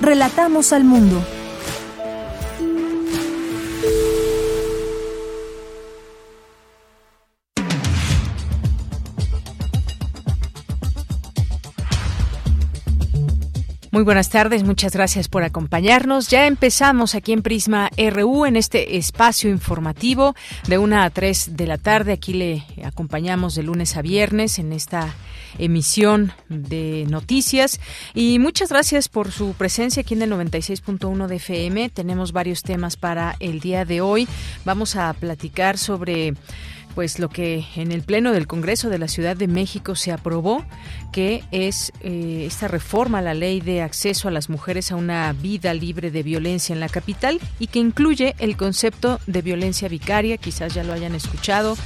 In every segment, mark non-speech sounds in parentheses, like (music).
Relatamos al mundo. Muy buenas tardes, muchas gracias por acompañarnos. Ya empezamos aquí en Prisma RU en este espacio informativo de una a 3 de la tarde. Aquí le acompañamos de lunes a viernes en esta emisión de noticias y muchas gracias por su presencia aquí en el 96.1 de FM. Tenemos varios temas para el día de hoy. Vamos a platicar sobre pues lo que en el Pleno del Congreso de la Ciudad de México se aprobó, que es eh, esta reforma a la ley de acceso a las mujeres a una vida libre de violencia en la capital y que incluye el concepto de violencia vicaria, quizás ya lo hayan escuchado,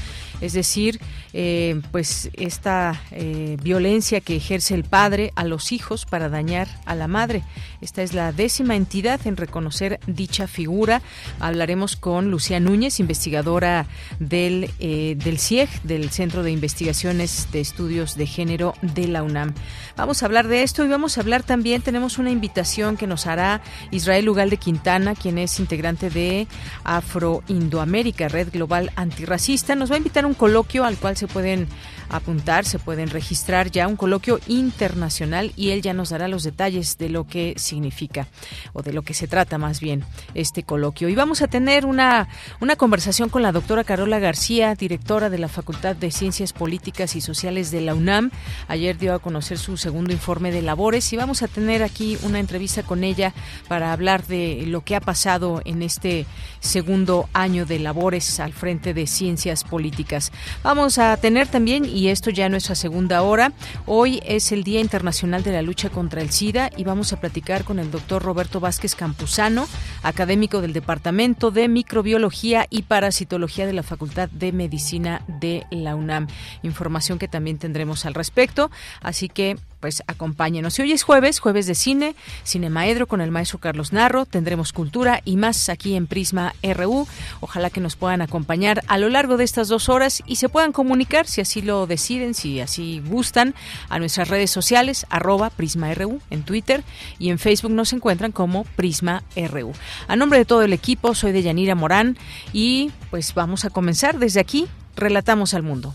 es decir, eh, pues esta eh, violencia que ejerce el padre a los hijos para dañar a la madre. Esta es la décima entidad en reconocer dicha figura. Hablaremos con Lucía Núñez, investigadora del, eh, del CIEG, del Centro de Investigaciones de Estudios de Género de la UNAM. Vamos a hablar de esto y vamos a hablar también, tenemos una invitación que nos hará Israel Ugal de Quintana, quien es integrante de Afro-Indoamérica, Red Global Antirracista. Nos va a invitar a un coloquio al cual se pueden apuntar, se pueden registrar ya un coloquio internacional y él ya nos dará los detalles de lo que significa o de lo que se trata más bien este coloquio. Y vamos a tener una, una conversación con la doctora Carola García, directora de la Facultad de Ciencias Políticas y Sociales de la UNAM. Ayer dio a conocer su segundo informe de labores y vamos a tener aquí una entrevista con ella para hablar de lo que ha pasado en este segundo año de labores al frente de Ciencias Políticas. Vamos a tener también, esto ya en nuestra segunda hora, hoy es el Día Internacional de la Lucha contra el SIDA y vamos a platicar con el doctor Roberto Vázquez Campuzano, académico del Departamento de Microbiología y Parasitología de la Facultad de Medicina de la UNAM. Información que también tendremos al respecto, así que pues acompáñenos. Y hoy es jueves, jueves de cine, Cine Maedro con el maestro Carlos Narro, tendremos cultura y más aquí en Prisma RU. Ojalá que nos puedan acompañar a lo largo de estas dos horas y se puedan comunicar, si así lo deciden, si así gustan, a nuestras redes sociales, arroba Prisma RU en Twitter y en Facebook nos encuentran como Prisma RU. A nombre de todo el equipo, soy de Yanira Morán y pues vamos a comenzar desde aquí, relatamos al mundo.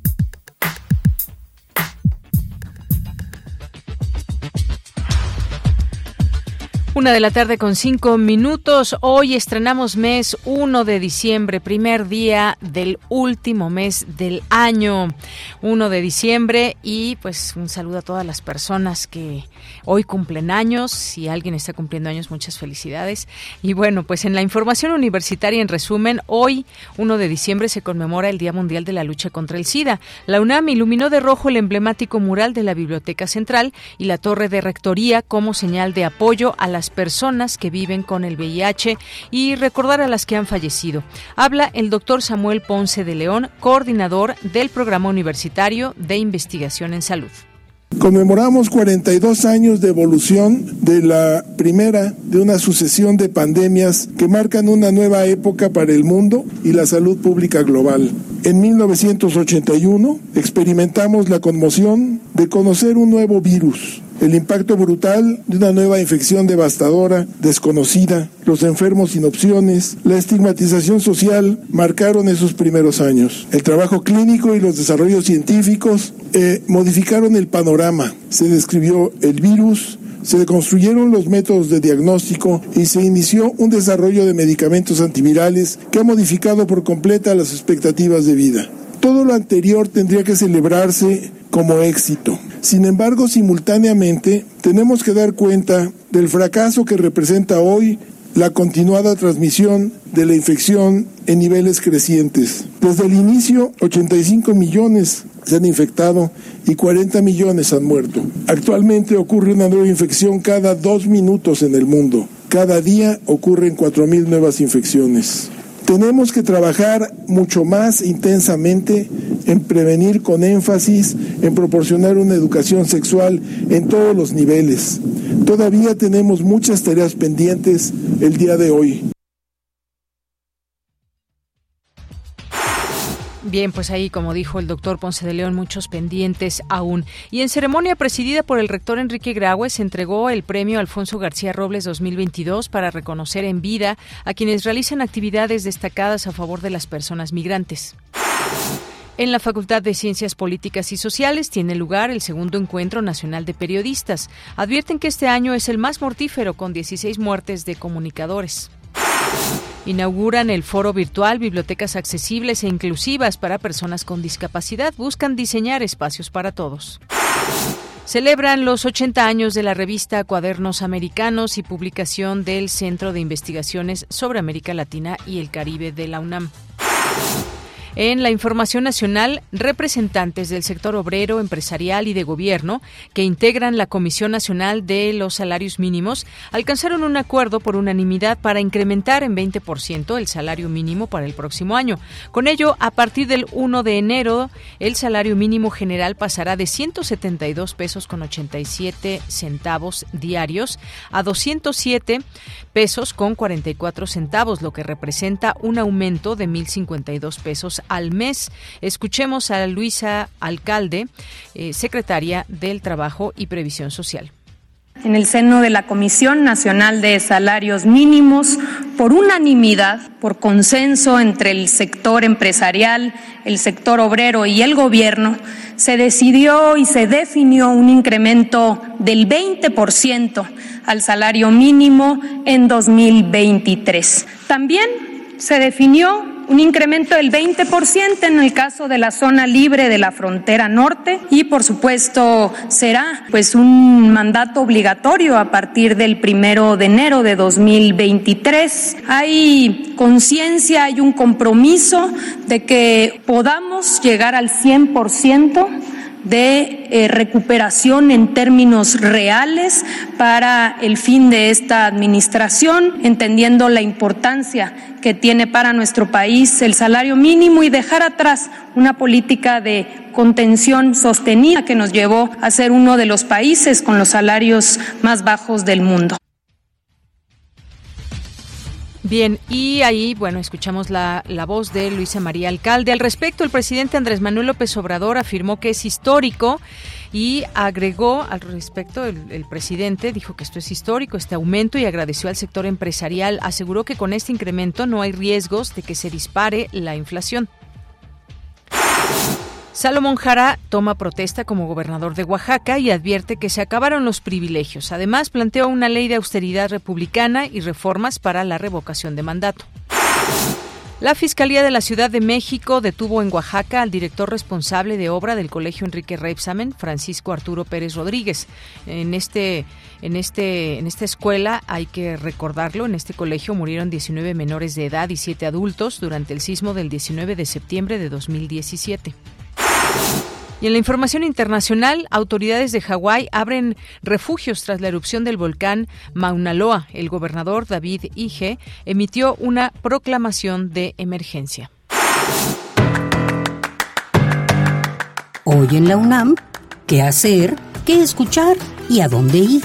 Una de la tarde con cinco minutos. Hoy estrenamos mes 1 de diciembre, primer día del último mes del año. 1 de diciembre y pues un saludo a todas las personas que hoy cumplen años. Si alguien está cumpliendo años, muchas felicidades. Y bueno, pues en la información universitaria, en resumen, hoy 1 de diciembre se conmemora el Día Mundial de la Lucha contra el SIDA. La UNAM iluminó de rojo el emblemático mural de la Biblioteca Central y la torre de rectoría como señal de apoyo a la personas que viven con el VIH y recordar a las que han fallecido. Habla el doctor Samuel Ponce de León, coordinador del Programa Universitario de Investigación en Salud. Conmemoramos 42 años de evolución de la primera de una sucesión de pandemias que marcan una nueva época para el mundo y la salud pública global. En 1981 experimentamos la conmoción de conocer un nuevo virus, el impacto brutal de una nueva infección devastadora, desconocida, los enfermos sin opciones, la estigmatización social marcaron esos primeros años. El trabajo clínico y los desarrollos científicos eh, modificaron el panorama. Se describió el virus, se construyeron los métodos de diagnóstico y se inició un desarrollo de medicamentos antivirales que ha modificado por completa las expectativas de vida. Todo lo anterior tendría que celebrarse como éxito. Sin embargo, simultáneamente, tenemos que dar cuenta del fracaso que representa hoy la continuada transmisión de la infección en niveles crecientes. Desde el inicio, 85 millones se han infectado y 40 millones han muerto. Actualmente ocurre una nueva infección cada dos minutos en el mundo. Cada día ocurren 4.000 nuevas infecciones. Tenemos que trabajar mucho más intensamente en prevenir con énfasis, en proporcionar una educación sexual en todos los niveles. Todavía tenemos muchas tareas pendientes el día de hoy. Bien, pues ahí, como dijo el doctor Ponce de León, muchos pendientes aún. Y en ceremonia presidida por el rector Enrique Graue se entregó el premio Alfonso García Robles 2022 para reconocer en vida a quienes realizan actividades destacadas a favor de las personas migrantes. En la Facultad de Ciencias Políticas y Sociales tiene lugar el segundo encuentro nacional de periodistas. Advierten que este año es el más mortífero, con 16 muertes de comunicadores. Inauguran el foro virtual Bibliotecas Accesibles e Inclusivas para Personas con Discapacidad. Buscan diseñar espacios para todos. Celebran los 80 años de la revista Cuadernos Americanos y publicación del Centro de Investigaciones sobre América Latina y el Caribe de la UNAM. En la información nacional, representantes del sector obrero, empresarial y de gobierno que integran la Comisión Nacional de los Salarios Mínimos alcanzaron un acuerdo por unanimidad para incrementar en 20% el salario mínimo para el próximo año. Con ello, a partir del 1 de enero, el salario mínimo general pasará de 172 pesos con 87 centavos diarios a 207 pesos con 44 centavos, lo que representa un aumento de 1.052 pesos al mes. Escuchemos a Luisa Alcalde, eh, secretaria del Trabajo y Previsión Social en el seno de la Comisión Nacional de Salarios Mínimos, por unanimidad, por consenso entre el sector empresarial, el sector obrero y el gobierno, se decidió y se definió un incremento del 20% al salario mínimo en 2023. También se definió un incremento del 20% en el caso de la zona libre de la frontera norte y por supuesto será pues un mandato obligatorio a partir del primero de enero de 2023. Hay conciencia, hay un compromiso de que podamos llegar al 100% de eh, recuperación en términos reales para el fin de esta administración, entendiendo la importancia que tiene para nuestro país el salario mínimo y dejar atrás una política de contención sostenida que nos llevó a ser uno de los países con los salarios más bajos del mundo. Bien, y ahí, bueno, escuchamos la, la, voz de Luisa María Alcalde. Al respecto, el presidente Andrés Manuel López Obrador afirmó que es histórico y agregó al respecto, el, el, presidente dijo que esto es histórico, este aumento, y agradeció al sector empresarial. Aseguró que con este incremento no hay riesgos de que se dispare la inflación. Salomón Jara toma protesta como gobernador de Oaxaca y advierte que se acabaron los privilegios. Además, planteó una ley de austeridad republicana y reformas para la revocación de mandato. La Fiscalía de la Ciudad de México detuvo en Oaxaca al director responsable de obra del Colegio Enrique Reipsamen, Francisco Arturo Pérez Rodríguez. En este en este en esta escuela hay que recordarlo, en este colegio murieron 19 menores de edad y 7 adultos durante el sismo del 19 de septiembre de 2017. Y en la información internacional, autoridades de Hawái abren refugios tras la erupción del volcán Mauna Loa. El gobernador David Ige emitió una proclamación de emergencia. Hoy en la UNAM, ¿qué hacer? ¿Qué escuchar? ¿Y a dónde ir?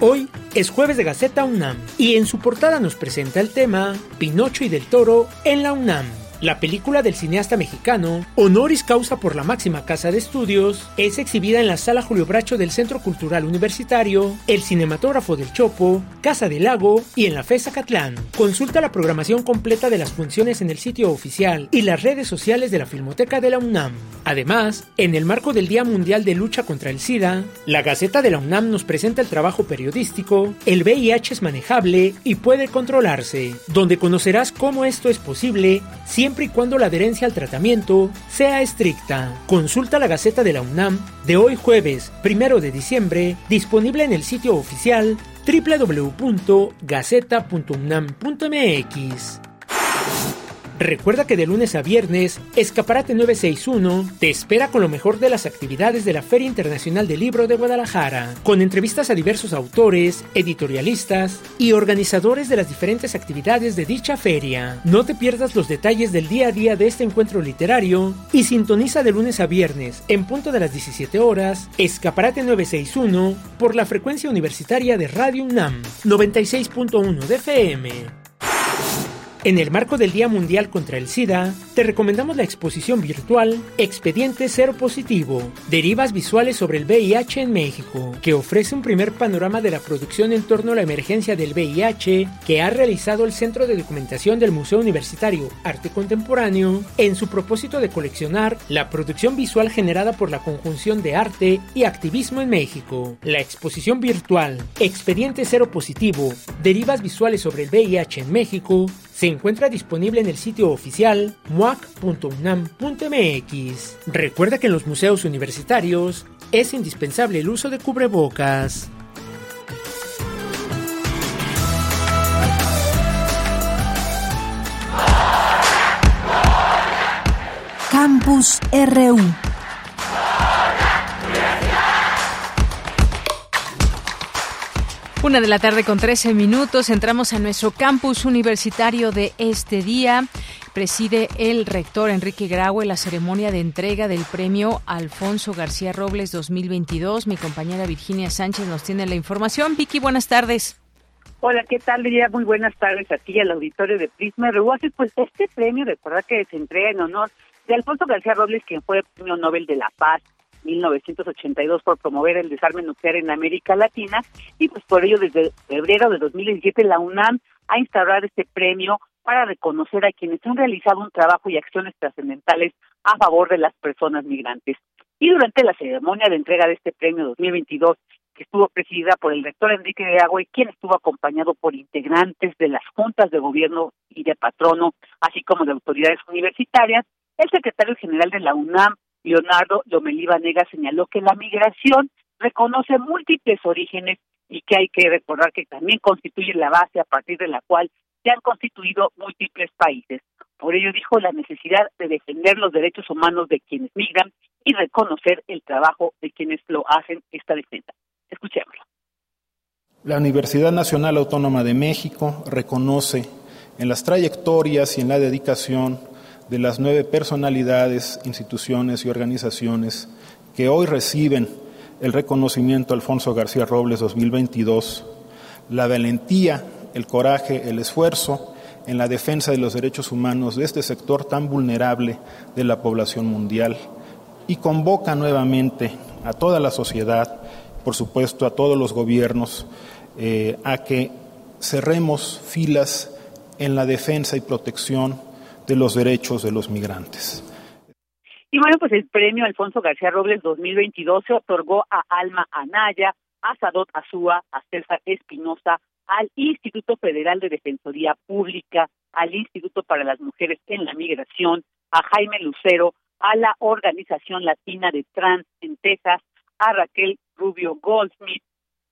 Hoy es jueves de Gaceta UNAM y en su portada nos presenta el tema Pinocho y del Toro en la UNAM. La película del cineasta mexicano, honoris causa por la máxima casa de estudios, es exhibida en la Sala Julio Bracho del Centro Cultural Universitario, el Cinematógrafo del Chopo, Casa del Lago y en la FESA Catlán. Consulta la programación completa de las funciones en el sitio oficial y las redes sociales de la Filmoteca de la UNAM. Además, en el marco del Día Mundial de Lucha contra el SIDA, la Gaceta de la UNAM nos presenta el trabajo periodístico El VIH es manejable y puede controlarse, donde conocerás cómo esto es posible siempre siempre y cuando la adherencia al tratamiento sea estricta. Consulta la Gaceta de la UNAM de hoy jueves, primero de diciembre, disponible en el sitio oficial www.gaceta.unam.mx. Recuerda que de lunes a viernes, Escaparate 961 te espera con lo mejor de las actividades de la Feria Internacional del Libro de Guadalajara, con entrevistas a diversos autores, editorialistas y organizadores de las diferentes actividades de dicha feria. No te pierdas los detalles del día a día de este encuentro literario y sintoniza de lunes a viernes, en punto de las 17 horas, Escaparate 961 por la frecuencia universitaria de Radio UNAM 96.1 de FM. En el marco del Día Mundial contra el SIDA, te recomendamos la exposición virtual Expediente Cero Positivo, Derivas Visuales sobre el VIH en México, que ofrece un primer panorama de la producción en torno a la emergencia del VIH que ha realizado el Centro de Documentación del Museo Universitario Arte Contemporáneo en su propósito de coleccionar la producción visual generada por la conjunción de arte y activismo en México. La exposición virtual Expediente Cero Positivo, Derivas Visuales sobre el VIH en México se encuentra disponible en el sitio oficial muac.unam.mx. Recuerda que en los museos universitarios es indispensable el uso de cubrebocas. Campus RU Una de la tarde con 13 minutos. Entramos a nuestro campus universitario de este día. Preside el rector Enrique Graue la ceremonia de entrega del premio Alfonso García Robles 2022. Mi compañera Virginia Sánchez nos tiene la información. Vicky, buenas tardes. Hola, ¿qué tal, Lidia? Muy buenas tardes a ti al auditorio de Prisma RU. Pues este premio, recuerda que se entrega en honor de Alfonso García Robles, quien fue premio Nobel de la Paz 1982 por promover el desarme nuclear en América Latina y pues por ello desde febrero de 2017 la UNAM ha instaurado este premio para reconocer a quienes han realizado un trabajo y acciones trascendentales a favor de las personas migrantes. Y durante la ceremonia de entrega de este premio 2022, que estuvo presidida por el rector Enrique de y quien estuvo acompañado por integrantes de las juntas de gobierno y de patrono, así como de autoridades universitarias, el secretario general de la UNAM, Leonardo Lomelí Vanega señaló que la migración reconoce múltiples orígenes y que hay que recordar que también constituye la base a partir de la cual se han constituido múltiples países. Por ello dijo la necesidad de defender los derechos humanos de quienes migran y reconocer el trabajo de quienes lo hacen esta defensa. Escuchémoslo. La Universidad Nacional Autónoma de México reconoce en las trayectorias y en la dedicación de las nueve personalidades, instituciones y organizaciones que hoy reciben el reconocimiento Alfonso García Robles 2022, la valentía, el coraje, el esfuerzo en la defensa de los derechos humanos de este sector tan vulnerable de la población mundial y convoca nuevamente a toda la sociedad, por supuesto a todos los gobiernos, eh, a que cerremos filas en la defensa y protección de los derechos de los migrantes. Y bueno, pues el premio Alfonso García Robles 2022 se otorgó a Alma Anaya, a Sadot Azúa, a César Espinosa, al Instituto Federal de Defensoría Pública, al Instituto para las Mujeres en la Migración, a Jaime Lucero, a la Organización Latina de Trans en Texas, a Raquel Rubio Goldsmith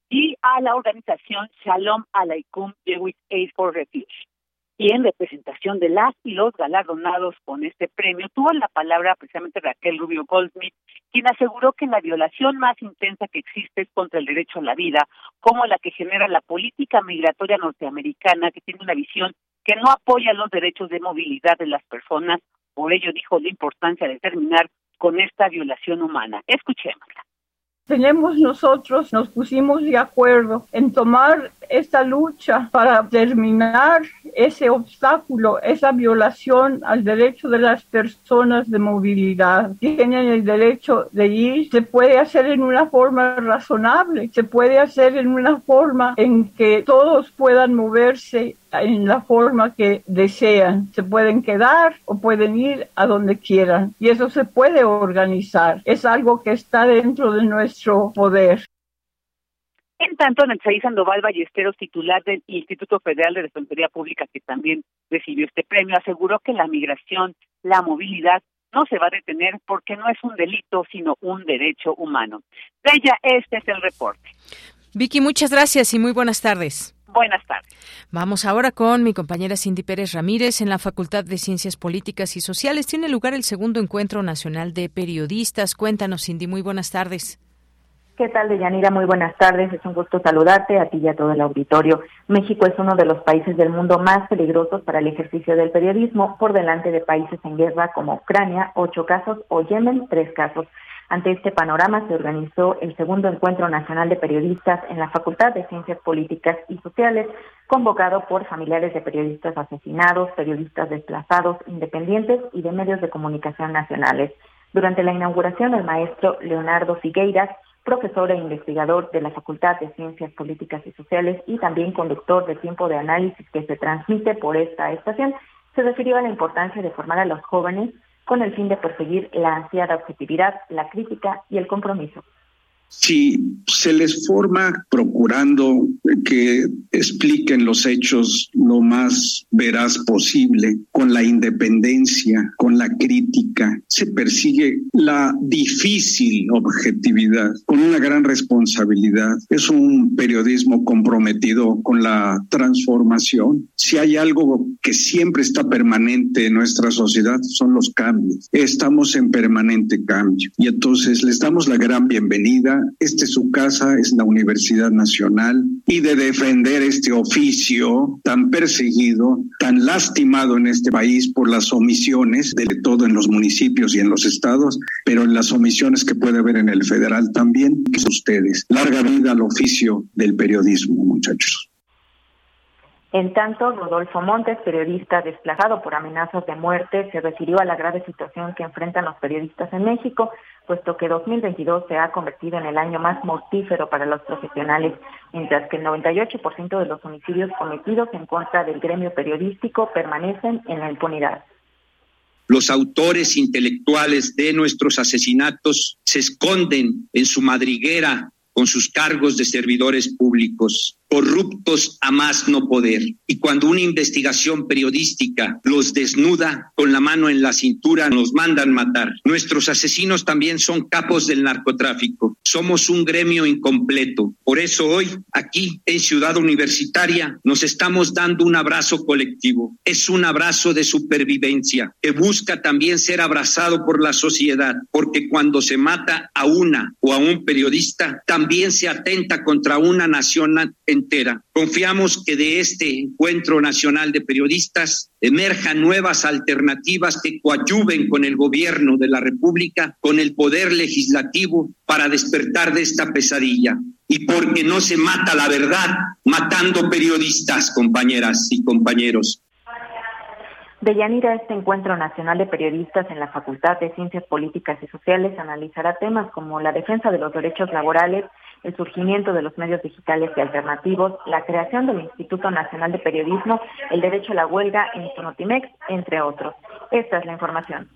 y a la organización Shalom Aleikum Jewish Aid for Refuge y en representación de las y los galardonados con este premio, tuvo la palabra precisamente Raquel Rubio Goldsmith, quien aseguró que la violación más intensa que existe es contra el derecho a la vida, como la que genera la política migratoria norteamericana, que tiene una visión que no apoya los derechos de movilidad de las personas. Por ello dijo la importancia de terminar con esta violación humana. Escuchémosla tenemos nosotros, nos pusimos de acuerdo en tomar esta lucha para terminar ese obstáculo, esa violación al derecho de las personas de movilidad. Tienen el derecho de ir, se puede hacer en una forma razonable, se puede hacer en una forma en que todos puedan moverse en la forma que desean. Se pueden quedar o pueden ir a donde quieran. Y eso se puede organizar. Es algo que está dentro de nuestro poder. En tanto, Natzaí Sandoval Ballesteros, titular del Instituto Federal de Defensoría Pública, que también recibió este premio, aseguró que la migración, la movilidad, no se va a detener porque no es un delito, sino un derecho humano. De ella, este es el reporte. Vicky, muchas gracias y muy buenas tardes. Buenas tardes. Vamos ahora con mi compañera Cindy Pérez Ramírez en la Facultad de Ciencias Políticas y Sociales. Tiene lugar el segundo encuentro nacional de periodistas. Cuéntanos, Cindy, muy buenas tardes. ¿Qué tal, Deyanira? Muy buenas tardes. Es un gusto saludarte a ti y a todo el auditorio. México es uno de los países del mundo más peligrosos para el ejercicio del periodismo, por delante de países en guerra como Ucrania, ocho casos, o Yemen, tres casos. Ante este panorama se organizó el segundo encuentro nacional de periodistas en la Facultad de Ciencias Políticas y Sociales, convocado por familiares de periodistas asesinados, periodistas desplazados, independientes y de medios de comunicación nacionales. Durante la inauguración, el maestro Leonardo Figueiras profesor e investigador de la Facultad de Ciencias Políticas y Sociales y también conductor de tiempo de análisis que se transmite por esta estación, se refirió a la importancia de formar a los jóvenes con el fin de perseguir la ansiada objetividad, la crítica y el compromiso si se les forma procurando que expliquen los hechos lo más veraz posible, con la independencia, con la crítica, se persigue la difícil objetividad, con una gran responsabilidad. Es un periodismo comprometido con la transformación. Si hay algo que siempre está permanente en nuestra sociedad, son los cambios. Estamos en permanente cambio. Y entonces les damos la gran bienvenida esta es su casa, es la Universidad Nacional, y de defender este oficio tan perseguido, tan lastimado en este país por las omisiones, de todo en los municipios y en los estados, pero en las omisiones que puede haber en el federal también, ustedes. Larga vida al oficio del periodismo, muchachos. En tanto, Rodolfo Montes, periodista desplazado por amenazas de muerte, se refirió a la grave situación que enfrentan los periodistas en México, puesto que 2022 se ha convertido en el año más mortífero para los profesionales, mientras que el 98% de los homicidios cometidos en contra del gremio periodístico permanecen en la impunidad. Los autores intelectuales de nuestros asesinatos se esconden en su madriguera con sus cargos de servidores públicos corruptos a más no poder. Y cuando una investigación periodística los desnuda con la mano en la cintura, nos mandan matar. Nuestros asesinos también son capos del narcotráfico. Somos un gremio incompleto. Por eso hoy, aquí en Ciudad Universitaria, nos estamos dando un abrazo colectivo. Es un abrazo de supervivencia que busca también ser abrazado por la sociedad, porque cuando se mata a una o a un periodista, también se atenta contra una nación entera. Confiamos que de este encuentro nacional de periodistas emerjan nuevas alternativas que coadyuven con el gobierno de la República, con el poder legislativo para despertar de esta pesadilla. Y porque no se mata la verdad matando periodistas, compañeras y compañeros. De Yanira, este encuentro nacional de periodistas en la Facultad de Ciencias Políticas y Sociales analizará temas como la defensa de los derechos laborales, el surgimiento de los medios digitales y alternativos, la creación del Instituto Nacional de Periodismo, el derecho a la huelga en Sonotimex, entre otros. Esta es la información.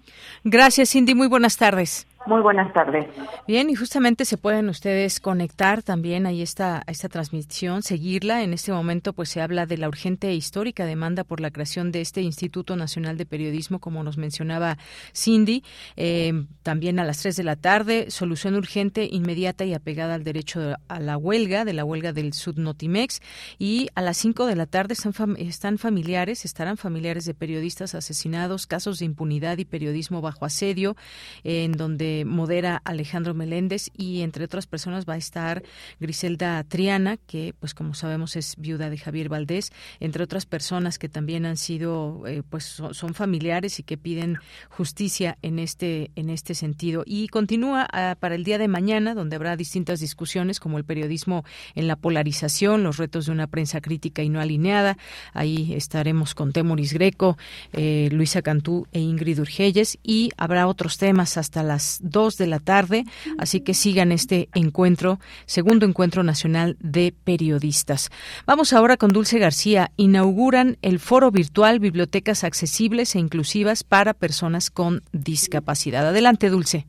Gracias, Cindy. Muy buenas tardes. Muy buenas tardes. Bien, y justamente se pueden ustedes conectar también ahí está esta transmisión, seguirla. En este momento pues se habla de la urgente e histórica demanda por la creación de este Instituto Nacional de Periodismo, como nos mencionaba Cindy. Eh, también a las 3 de la tarde, solución urgente, inmediata y apegada al derecho a la huelga, de la huelga del Sudnotimex. Y a las 5 de la tarde están familiares, estarán familiares de periodistas asesinados, casos de impunidad y periodismo bajo asedio, en donde modera Alejandro Meléndez y entre otras personas va a estar Griselda Triana, que pues como sabemos es viuda de Javier Valdés, entre otras personas que también han sido eh, pues son, familiares y que piden justicia en este en este sentido. Y continúa ah, para el día de mañana donde habrá distintas discusiones como el periodismo en la polarización, los retos de una prensa crítica y no alineada. Ahí estaremos con Temoris Greco, eh, Luisa Cantú e Ingrid Urgelles. Y habrá otros temas hasta las 2 de la tarde, así que sigan este encuentro, segundo encuentro nacional de periodistas. Vamos ahora con Dulce García. Inauguran el foro virtual Bibliotecas Accesibles e Inclusivas para Personas con Discapacidad. Adelante, Dulce.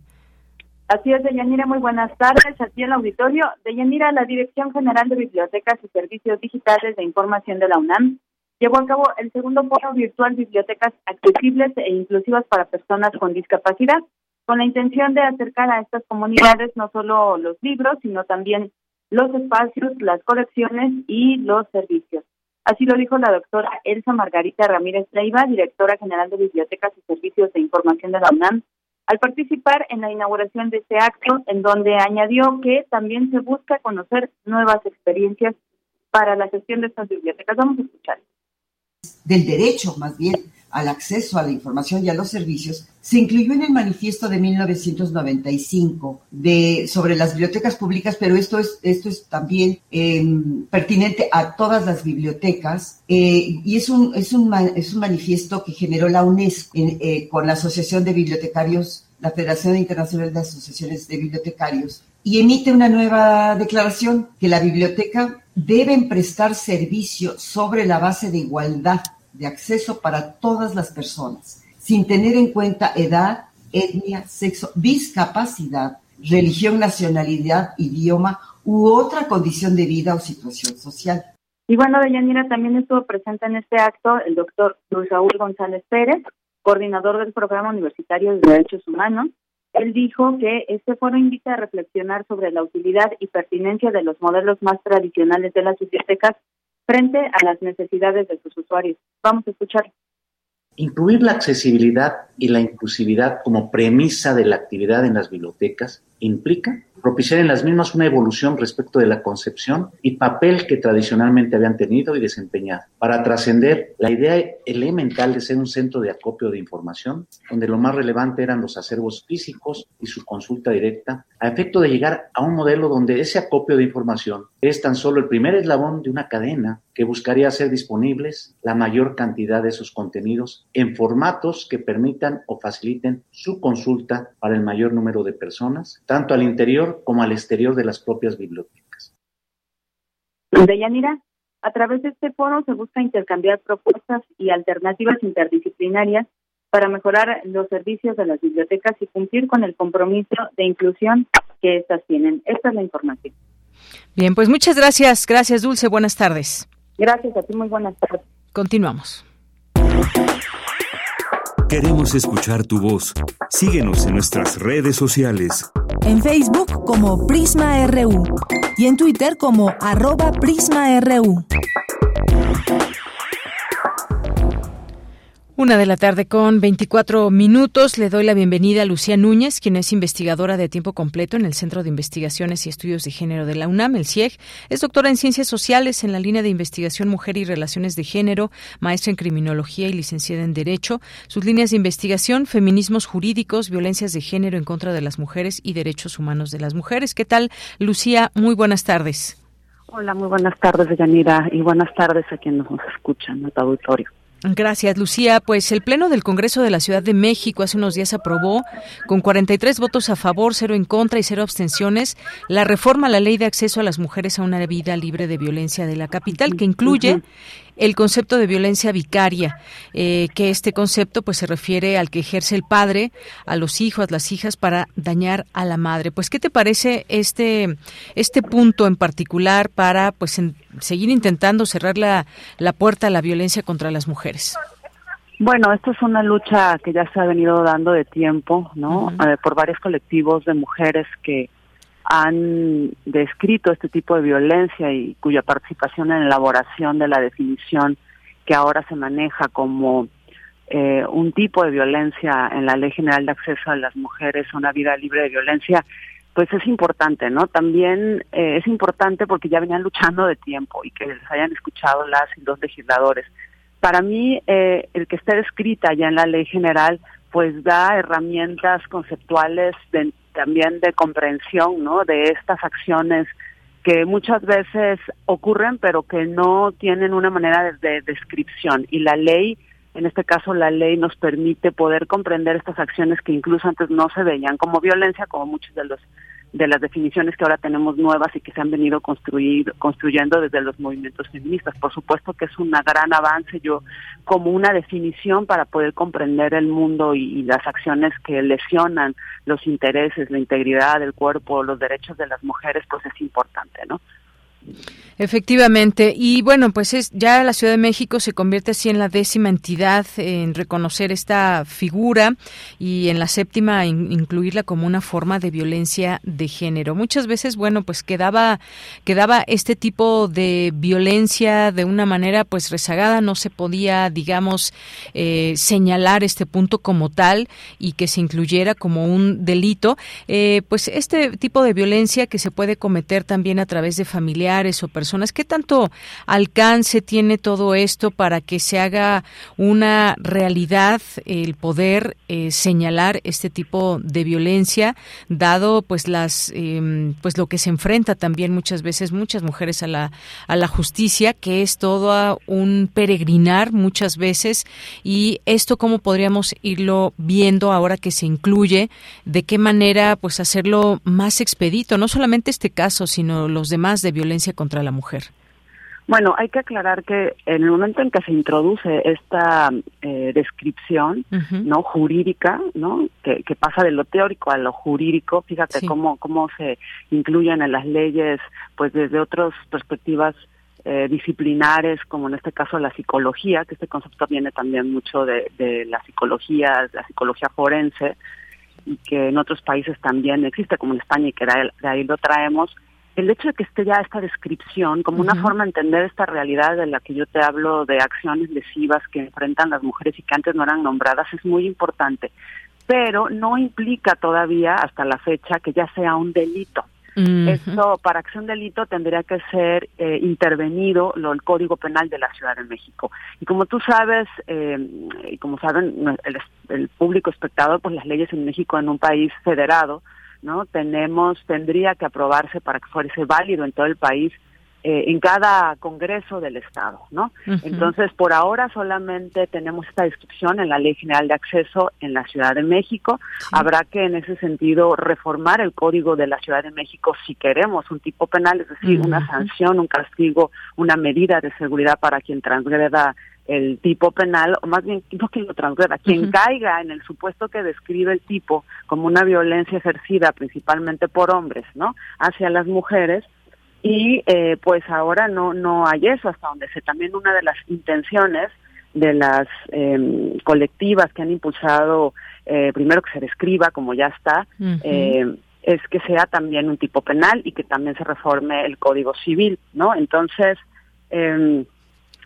Así es, Deyanira, muy buenas tardes. Aquí en el auditorio. Deyanira, la Dirección General de Bibliotecas y Servicios Digitales de Información de la UNAM llevó a cabo el segundo foro virtual Bibliotecas Accesibles e Inclusivas para Personas con Discapacidad, con la intención de acercar a estas comunidades no solo los libros, sino también los espacios, las colecciones y los servicios. Así lo dijo la doctora Elsa Margarita Ramírez Leiva, directora general de Bibliotecas y Servicios de Información de la UNAM, al participar en la inauguración de este acto, en donde añadió que también se busca conocer nuevas experiencias para la gestión de estas bibliotecas. Vamos a escuchar. Del derecho, más bien, al acceso a la información y a los servicios, se incluyó en el manifiesto de 1995 de, sobre las bibliotecas públicas, pero esto es, esto es también em, pertinente a todas las bibliotecas eh, y es un, es, un, es un manifiesto que generó la UNESCO eh, con la Asociación de Bibliotecarios, la Federación Internacional de Asociaciones de Bibliotecarios, y emite una nueva declaración que la biblioteca debe prestar servicio sobre la base de igualdad de acceso para todas las personas, sin tener en cuenta edad, etnia, sexo, discapacidad, religión, nacionalidad, idioma u otra condición de vida o situación social. Y bueno, Deyanira también estuvo presente en este acto el doctor Luis Raúl González Pérez, coordinador del Programa Universitario de Derechos Humanos. Él dijo que este foro invita a reflexionar sobre la utilidad y pertinencia de los modelos más tradicionales de las bibliotecas frente a las necesidades de sus usuarios. Vamos a escuchar. Incluir la accesibilidad y la inclusividad como premisa de la actividad en las bibliotecas implica propiciar en las mismas una evolución respecto de la concepción y papel que tradicionalmente habían tenido y desempeñado, para trascender la idea elemental de ser un centro de acopio de información, donde lo más relevante eran los acervos físicos y su consulta directa, a efecto de llegar a un modelo donde ese acopio de información es tan solo el primer eslabón de una cadena que buscaría hacer disponibles la mayor cantidad de esos contenidos en formatos que permitan o faciliten su consulta para el mayor número de personas, tanto al interior como al exterior de las propias bibliotecas. Deyanira, a través de este foro se busca intercambiar propuestas y alternativas interdisciplinarias para mejorar los servicios de las bibliotecas y cumplir con el compromiso de inclusión que éstas tienen. Esta es la información. Bien, pues muchas gracias. Gracias, Dulce. Buenas tardes. Gracias a ti. Muy buenas tardes. Continuamos. Queremos escuchar tu voz. Síguenos en nuestras redes sociales. En Facebook como Prisma RU y en Twitter como arroba PrismaRU. Una de la tarde con 24 minutos. Le doy la bienvenida a Lucía Núñez, quien es investigadora de tiempo completo en el Centro de Investigaciones y Estudios de Género de la UNAM, el CIEG. Es doctora en Ciencias Sociales en la línea de investigación Mujer y Relaciones de Género, maestra en Criminología y licenciada en Derecho. Sus líneas de investigación, feminismos jurídicos, violencias de género en contra de las mujeres y derechos humanos de las mujeres. ¿Qué tal, Lucía? Muy buenas tardes. Hola, muy buenas tardes, Yanira, y buenas tardes a quienes nos escuchan en tu auditorio. Gracias, Lucía. Pues el Pleno del Congreso de la Ciudad de México hace unos días aprobó, con 43 votos a favor, cero en contra y cero abstenciones, la reforma a la Ley de Acceso a las Mujeres a una vida libre de violencia de la capital, que incluye el concepto de violencia vicaria, eh, que este concepto pues se refiere al que ejerce el padre a los hijos, las hijas para dañar a la madre. Pues qué te parece este este punto en particular para pues seguir intentando cerrar la, la puerta a la violencia contra las mujeres? Bueno, esto es una lucha que ya se ha venido dando de tiempo, ¿no? Por varios colectivos de mujeres que han descrito este tipo de violencia y cuya participación en la elaboración de la definición que ahora se maneja como eh, un tipo de violencia en la Ley General de Acceso a las Mujeres a una vida libre de violencia, pues es importante, ¿no? También eh, es importante porque ya venían luchando de tiempo y que les hayan escuchado las y los legisladores. Para mí, eh, el que esté descrita ya en la Ley General, pues da herramientas conceptuales de, también de comprensión, ¿no? De estas acciones que muchas veces ocurren, pero que no tienen una manera de, descripción. Y la ley, en este caso la ley, nos permite poder comprender estas acciones que incluso antes no se veían como violencia, como muchos de los de las definiciones que ahora tenemos nuevas y que se han venido construyendo desde los movimientos feministas. Por supuesto que es un gran avance, yo como una definición para poder comprender el mundo y, y las acciones que lesionan los intereses, la integridad del cuerpo, los derechos de las mujeres, pues es importante, ¿no? Efectivamente. Y bueno, pues es, ya la Ciudad de México se convierte así en la décima entidad en reconocer esta figura y en la séptima incluirla como una forma de violencia de género. Muchas veces, bueno, pues quedaba, quedaba este tipo de violencia de una manera pues rezagada, no se podía, digamos, eh, señalar este punto como tal y que se incluyera como un delito. Eh, pues este tipo de violencia que se puede cometer también a través de familiares o personas personas. ¿Qué tanto alcance tiene todo esto para que se haga una realidad el poder eh, señalar este tipo de violencia, dado pues las em, pues lo que se enfrenta también muchas veces muchas mujeres a la a la justicia, que es todo un peregrinar muchas veces y esto cómo podríamos irlo viendo ahora que se incluye, de qué manera pues hacerlo más expedito, no solamente este caso, sino los demás de violencia contra la mujer? Bueno, hay que aclarar que en el momento en que se introduce esta eh, descripción, no jurídica, no, que, pasa de lo teórico a lo jurídico, fíjate cómo cómo se incluyen en las leyes, pues desde otras perspectivas eh, disciplinares, como en este caso la psicología, que este concepto viene también mucho de, de la psicología, la psicología forense, y que en otros países también existe, como en España, y que de ahí lo traemos el hecho de que esté ya esta descripción como una forma de entender esta realidad de la que yo te hablo de acciones lesivas que enfrentan las mujeres y que antes no eran nombradas es muy importante, pero no implica todavía hasta la fecha que ya sea un delito. Esto para acción delito tendría que ser eh, intervenido lo, el Código Penal de la Ciudad de México. Y como tú sabes, eh, y como saben el, el público espectador, pues las leyes en México en un país federado, ¿no? Tenemos, tendría que aprobarse para que fuese válido en todo el país, eh, en cada congreso del Estado, ¿no? Entonces, por ahora solamente tenemos esta descripción en la Ley General de Acceso en la Ciudad de México. Habrá que, en ese sentido, reformar el Código de la Ciudad de México si queremos un tipo penal, es decir, una sanción, un castigo, una medida de seguridad para quien transgreda el tipo penal, o más bien no quien lo transgreda, quien caiga en el supuesto que describe el tipo como una violencia ejercida principalmente por hombres, ¿no? Hacia las mujeres, y eh, pues ahora no no hay eso hasta donde sé. También una de las intenciones de las em, colectivas que han impulsado eh, primero que se describa como ya está eh, es que sea también un tipo penal y que también se reforme el código civil no entonces eh,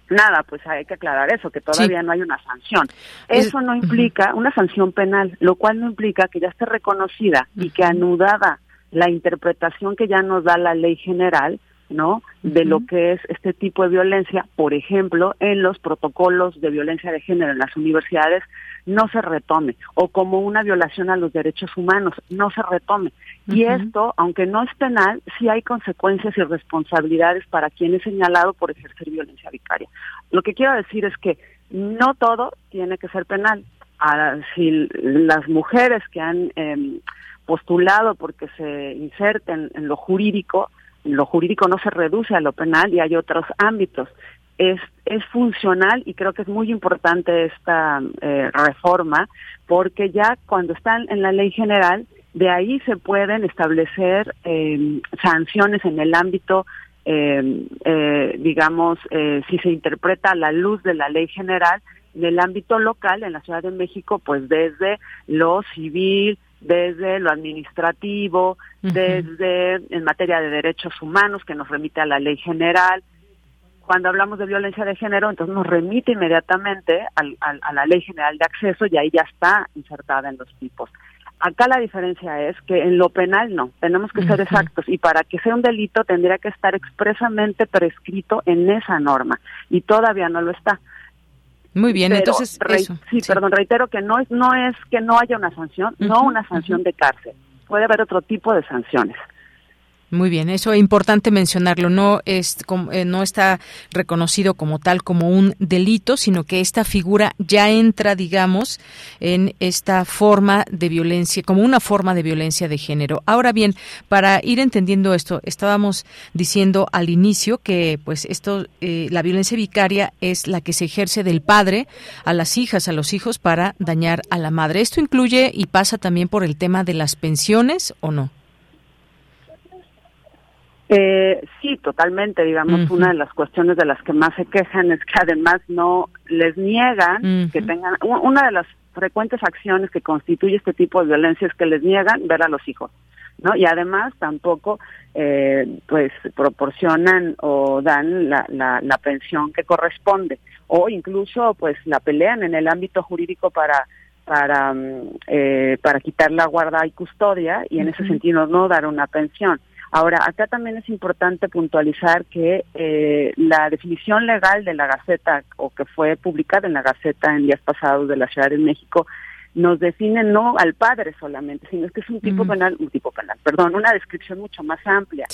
Nada, pues hay que aclarar eso, que todavía no hay una sanción. Eso no implica una sanción penal, lo cual no implica que ya esté reconocida y que anudada la interpretación que ya nos da la ley general, ¿no? De lo que es este tipo de violencia, por ejemplo, en los protocolos de violencia de género en las universidades, no se retome, o como una violación a los derechos humanos, no se retome. Y esto, aunque no es penal, sí hay consecuencias y responsabilidades para quien es señalado por ejercer violencia vicaria. Lo que quiero decir es que no todo tiene que ser penal. Ah, si las mujeres que han eh, postulado porque se inserten en lo jurídico, lo jurídico no se reduce a lo penal y hay otros ámbitos. Es, es funcional y creo que es muy importante esta eh, reforma porque ya cuando están en la ley general, de ahí se pueden establecer eh, sanciones en el ámbito, eh, eh, digamos, eh, si se interpreta a la luz de la ley general, en el ámbito local, en la Ciudad de México, pues desde lo civil, desde lo administrativo, desde en materia de derechos humanos que nos remite a la ley general. Cuando hablamos de violencia de género, entonces nos remite inmediatamente a la ley general de acceso y ahí ya está insertada en los tipos. Acá la diferencia es que en lo penal no, tenemos que ser exactos y para que sea un delito tendría que estar expresamente prescrito en esa norma y todavía no lo está. Muy bien, entonces sí, perdón, reitero que no es no es que no haya una sanción, no una sanción de cárcel. Puede haber otro tipo de sanciones. Muy bien, eso es importante mencionarlo. No es eh, no está reconocido como tal como un delito, sino que esta figura ya entra, digamos, en esta forma de violencia, como una forma de violencia de género. Ahora bien, para ir entendiendo esto, estábamos diciendo al inicio que, pues, esto, eh, la violencia vicaria es la que se ejerce del padre a las hijas, a los hijos para dañar a la madre. Esto incluye y pasa también por el tema de las pensiones, ¿o no? Eh, sí, totalmente. Digamos, una de las cuestiones de las que más se quejan (laughs) es que además no les niegan que tengan. Una de las frecuentes acciones que constituye este tipo de violencia es que les niegan ver a los hijos, ¿no? Y además tampoco, eh, pues, proporcionan o dan la, la, la pensión que corresponde, o incluso, pues, la pelean en el ámbito jurídico para para mm, eh, para quitar la guarda y custodia y en ese sentido no dar una pensión. Ahora, acá también es importante puntualizar que eh, la definición legal de la Gaceta, o que fue publicada en la Gaceta en días pasados de la Ciudad de México, nos define no al padre solamente, sino que es un tipo penal, un tipo penal, perdón, una descripción mucho más amplia.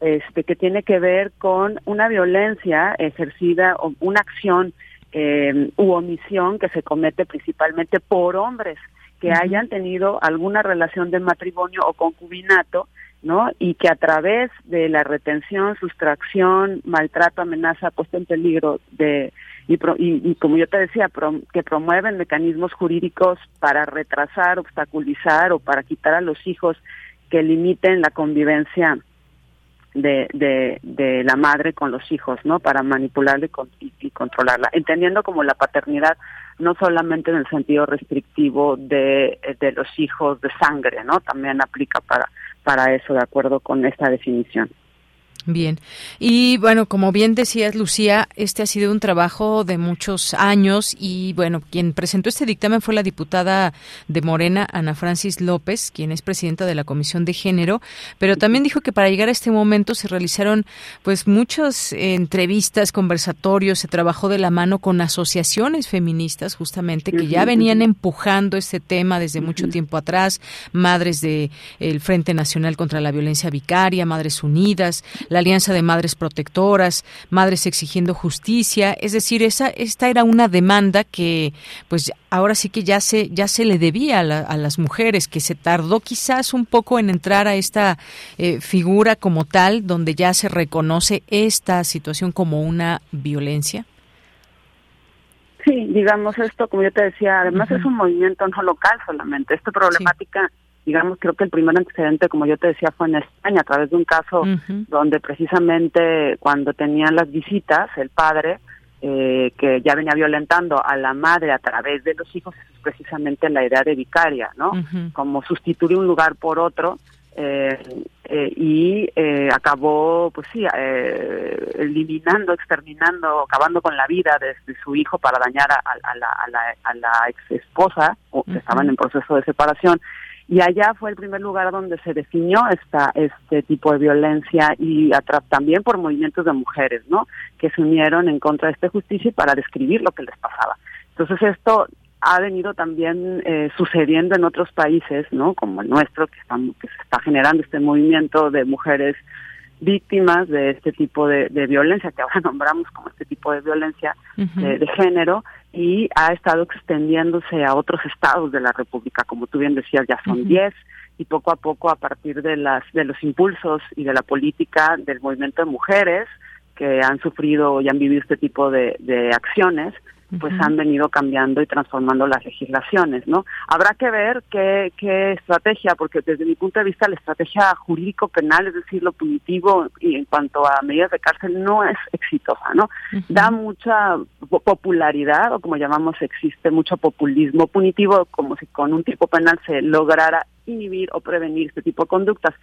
Este, que tiene que ver con una violencia ejercida o una acción eh, u omisión que se comete principalmente por hombres que hayan tenido alguna relación de matrimonio o concubinato ¿no? Y que a través de la retención, sustracción, maltrato, amenaza, puesto en peligro de y, y, como yo te decía, que promueven mecanismos jurídicos para retrasar, obstaculizar o para quitar a los hijos que limiten la convivencia de, de, de la madre con los hijos, ¿no? Para manipularla y, y, controlarla, entendiendo como la paternidad no solamente en el sentido restrictivo de, de los hijos de sangre, ¿no? También aplica para para eso, de acuerdo con esta definición. Bien. Y bueno, como bien decías, Lucía, este ha sido un trabajo de muchos años y bueno, quien presentó este dictamen fue la diputada de Morena, Ana Francis López, quien es presidenta de la Comisión de Género, pero también dijo que para llegar a este momento se realizaron pues muchas entrevistas, conversatorios, se trabajó de la mano con asociaciones feministas justamente que ya venían empujando este tema desde mucho tiempo atrás, madres de el Frente Nacional contra la Violencia Vicaria, Madres Unidas, la Alianza de Madres Protectoras, Madres Exigiendo Justicia, es decir, esa esta era una demanda que pues ahora sí que ya se ya se le debía a, las mujeres, que se tardó quizás un poco en entrar a esta eh, figura como tal, donde ya se reconoce esta situación como una violencia. Sí, digamos esto, como yo te decía, además es un movimiento no local solamente. Esta problemática digamos, creo que el primer antecedente, como yo te decía, fue en España, a través de un caso donde precisamente cuando tenían las visitas, el padre, eh, que ya venía violentando a la madre a través de los hijos, es precisamente la idea de vicaria, ¿no? Como sustituir un lugar por otro. Eh, eh, y acabó, pues sí, eliminando, exterminando, acabando con la vida de, su hijo para dañar a, la, a la, a la ex esposa, o estaban en proceso de separación y allá fue el primer lugar donde se definió esta este tipo de violencia y también por movimientos de mujeres, ¿no? Que se unieron en contra de esta justicia y para describir lo que les pasaba. Entonces esto ha venido también eh, sucediendo en otros países, ¿no? Como el nuestro, que, estamos, que se está generando este movimiento de mujeres víctimas de este tipo de, violencia, que ahora (laughs) nombramos como este tipo de violencia de, género, y ha estado extendiéndose a otros estados de la República, como tú bien decías, ya son 10 y poco a poco a partir de las de los impulsos y de la política del movimiento de mujeres que han sufrido y han vivido este tipo de, de acciones, pues han venido cambiando y transformando las legislaciones, ¿no? Habrá que ver qué, qué estrategia, porque desde mi punto de vista la estrategia jurídico-penal, es decir, lo punitivo y en cuanto a medidas de cárcel, no es exitosa, ¿no? Da mucha popularidad, o como llamamos, existe mucho populismo punitivo, como si con un tipo penal se lograra inhibir o prevenir este tipo de conductas.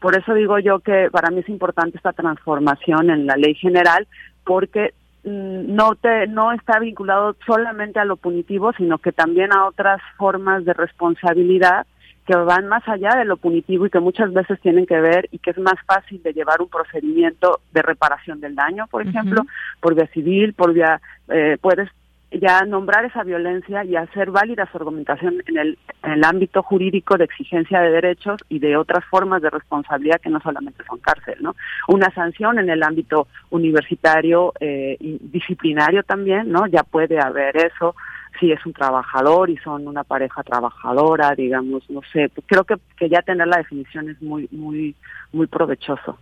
Por eso digo yo que para mí es importante esta transformación en la ley general, porque no te no está vinculado solamente a lo punitivo sino que también a otras formas de responsabilidad que van más allá de lo punitivo y que muchas veces tienen que ver y que es más fácil de llevar un procedimiento de reparación del daño por ejemplo por vía civil por vía eh, puedes ya nombrar esa violencia y hacer válida su argumentación en el, en el ámbito jurídico de exigencia de derechos y de otras formas de responsabilidad que no solamente son cárcel, ¿no? Una sanción en el ámbito universitario eh, y disciplinario también, ¿no? Ya puede haber eso si es un trabajador y son una pareja trabajadora, digamos, no sé, creo que, que ya tener la definición es muy muy muy provechoso.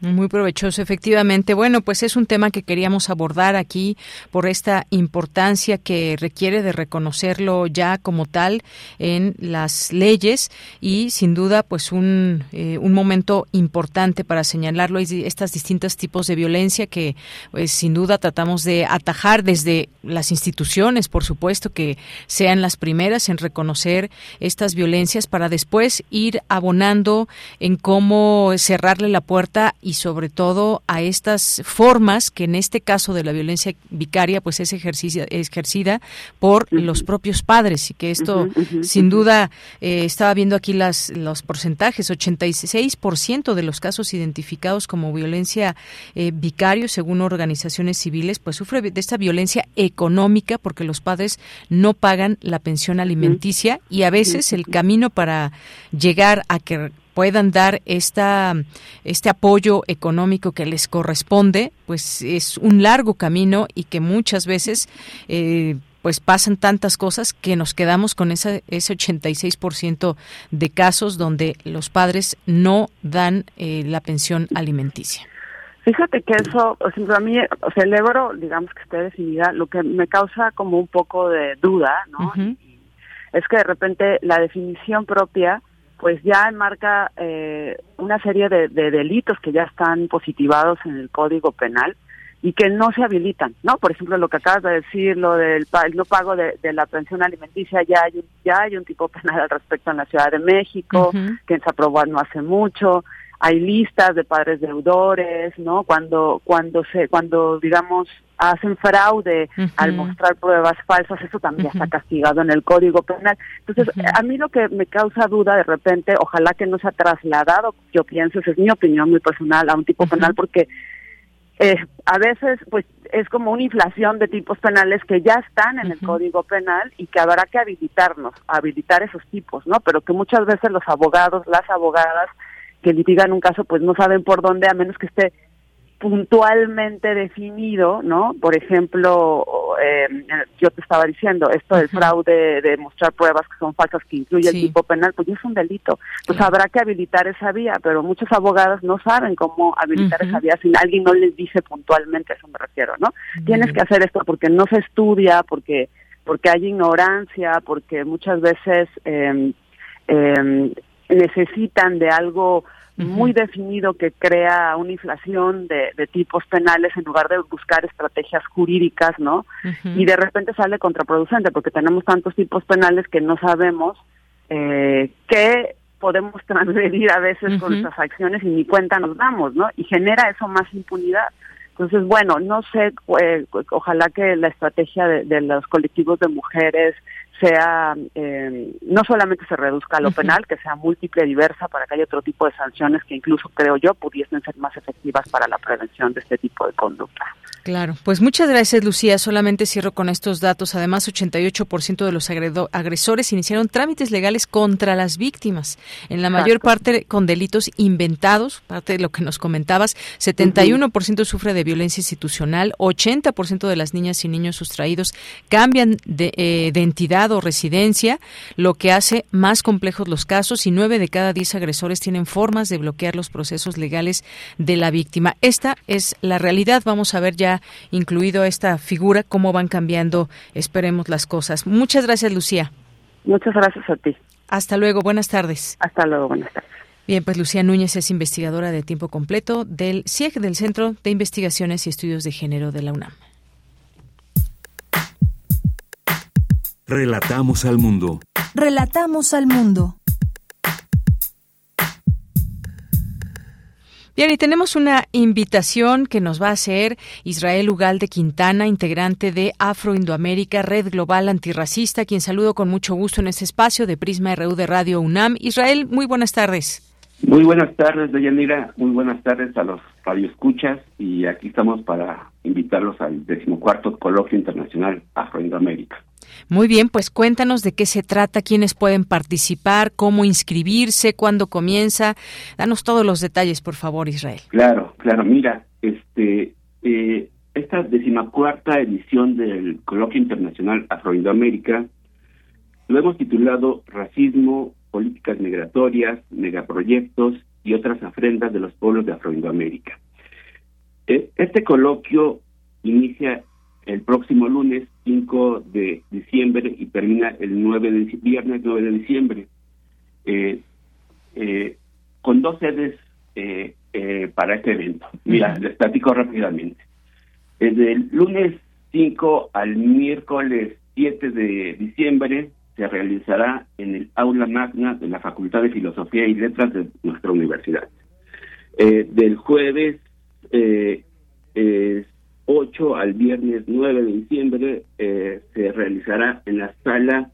Muy provechoso, efectivamente. Bueno, pues es un tema que queríamos abordar aquí por esta importancia que requiere de reconocerlo ya como tal en las leyes y sin duda pues un, eh, un momento importante para señalarlo y estas distintos tipos de violencia que pues sin duda tratamos de atajar desde las instituciones, por supuesto, que sean las primeras en reconocer estas violencias para después ir abonando en cómo cerrarle la puerta y sobre todo a estas formas que en este caso de la violencia vicaria pues es ejercida por los propios padres y que esto sin duda eh, estaba viendo aquí las los porcentajes 86% de los casos identificados como violencia eh, vicario según organizaciones civiles pues sufre de esta violencia económica porque los padres no pagan la pensión alimenticia y a veces el camino para llegar a que puedan dar esta, este apoyo económico que les corresponde, pues es un largo camino y que muchas veces eh, pues pasan tantas cosas que nos quedamos con esa, ese 86% de casos donde los padres no dan eh, la pensión alimenticia. Fíjate que eso, o sea, a mí celebro, digamos que esté definida, lo que me causa como un poco de duda, ¿no? Es que de repente la definición propia pues ya enmarca eh, una serie de, delitos que ya están positivados en el Código Penal y que no se habilitan, ¿no? Por ejemplo, lo que acabas de decir, lo del no pago de, la pensión alimenticia, ya hay, ya hay un tipo (laughs) penal al respecto en la Ciudad de México, que se aprobó no hace mucho, hay listas de padres deudores, ¿no? Cuando cuando se cuando digamos hacen fraude al mostrar pruebas falsas, eso también está castigado en el Código Penal. Entonces, a mí lo que me causa duda de repente, ojalá que no se ha trasladado, yo pienso, esa es mi opinión muy personal, a un tipo penal porque eh, a veces pues es como una inflación de tipos penales que ya están en el Código Penal y que habrá que habilitarnos, habilitar esos tipos, ¿no? Pero que muchas veces los abogados, las abogadas que litigan un caso pues no saben por dónde a menos que esté puntualmente definido, ¿no? Por ejemplo, eh, yo te estaba diciendo, esto del fraude, de mostrar pruebas que son falsas, que incluye el tipo penal, pues es un delito. Pues habrá que habilitar esa vía, pero muchos abogados no saben cómo habilitar esa vía si alguien no les dice puntualmente, a eso me refiero, ¿no? Tienes que hacer esto porque no se estudia, porque porque hay ignorancia, porque muchas veces eh, eh, necesitan de algo muy definido que crea una inflación de, tipos penales en lugar de buscar estrategias jurídicas, ¿no? Y de repente sale contraproducente porque tenemos tantos tipos penales que no sabemos eh, qué podemos (laughs) transgredir a veces con nuestras acciones y ni cuenta nos damos, ¿no? Y genera eso más impunidad. Entonces, bueno, no sé, eh, ojalá que la estrategia de, los colectivos de mujeres, sea eh, no solamente se reduzca a lo penal, que sea múltiple, diversa, para que haya otro tipo de sanciones que incluso creo yo pudiesen ser más efectivas para la prevención de este tipo de conducta. Claro, pues muchas gracias Lucía. Solamente cierro con estos datos. Además, 88% de los agresores iniciaron trámites legales contra las víctimas, en la mayor parte con delitos inventados, parte de lo que nos comentabas. 71% sufre de violencia institucional, 80% de las niñas y niños sustraídos cambian de, eh, de entidad o residencia, lo que hace más complejos los casos y 9 de cada 10 agresores tienen formas de bloquear los procesos legales de la víctima. Esta es la realidad. Vamos a ver ya incluido esta figura, cómo van cambiando, esperemos las cosas. Muchas gracias, Lucía. Muchas gracias a ti. Hasta luego, buenas tardes. Hasta luego, buenas tardes. Bien, pues Lucía Núñez es investigadora de tiempo completo del CIEG, del Centro de Investigaciones y Estudios de Género de la UNAM. Relatamos al mundo. Relatamos al mundo. Bien, y tenemos una invitación que nos va a hacer Israel Ugalde Quintana, integrante de Afro-Indoamérica, Red Global Antirracista, quien saludo con mucho gusto en este espacio de Prisma RU de Radio UNAM. Israel, muy buenas tardes. Muy buenas tardes, Deyanira. Muy buenas tardes a los radioescuchas y aquí estamos para invitarlos al decimocuarto Coloquio Internacional Afro-Indoamérica. Muy bien, pues cuéntanos de qué se trata, quiénes pueden participar, cómo inscribirse, cuándo comienza. Danos todos los detalles, por favor, Israel. Claro, claro. Mira, este, eh, esta decimacuarta edición del Coloquio Internacional Afro-Indoamérica lo hemos titulado Racismo, Políticas Migratorias, Megaproyectos y otras afrentas de los pueblos de Afro-Indoamérica. Eh, este coloquio inicia el próximo lunes 5 de diciembre y termina el 9 de viernes 9 de diciembre eh, eh, con dos sedes eh, para este evento. Mira, les platico rápidamente. Desde el lunes 5 al miércoles 7 de diciembre se realizará en el aula magna de la Facultad de Filosofía y Letras de nuestra universidad. del jueves eh, 8 al viernes 9 de diciembre eh, se realizará en la sala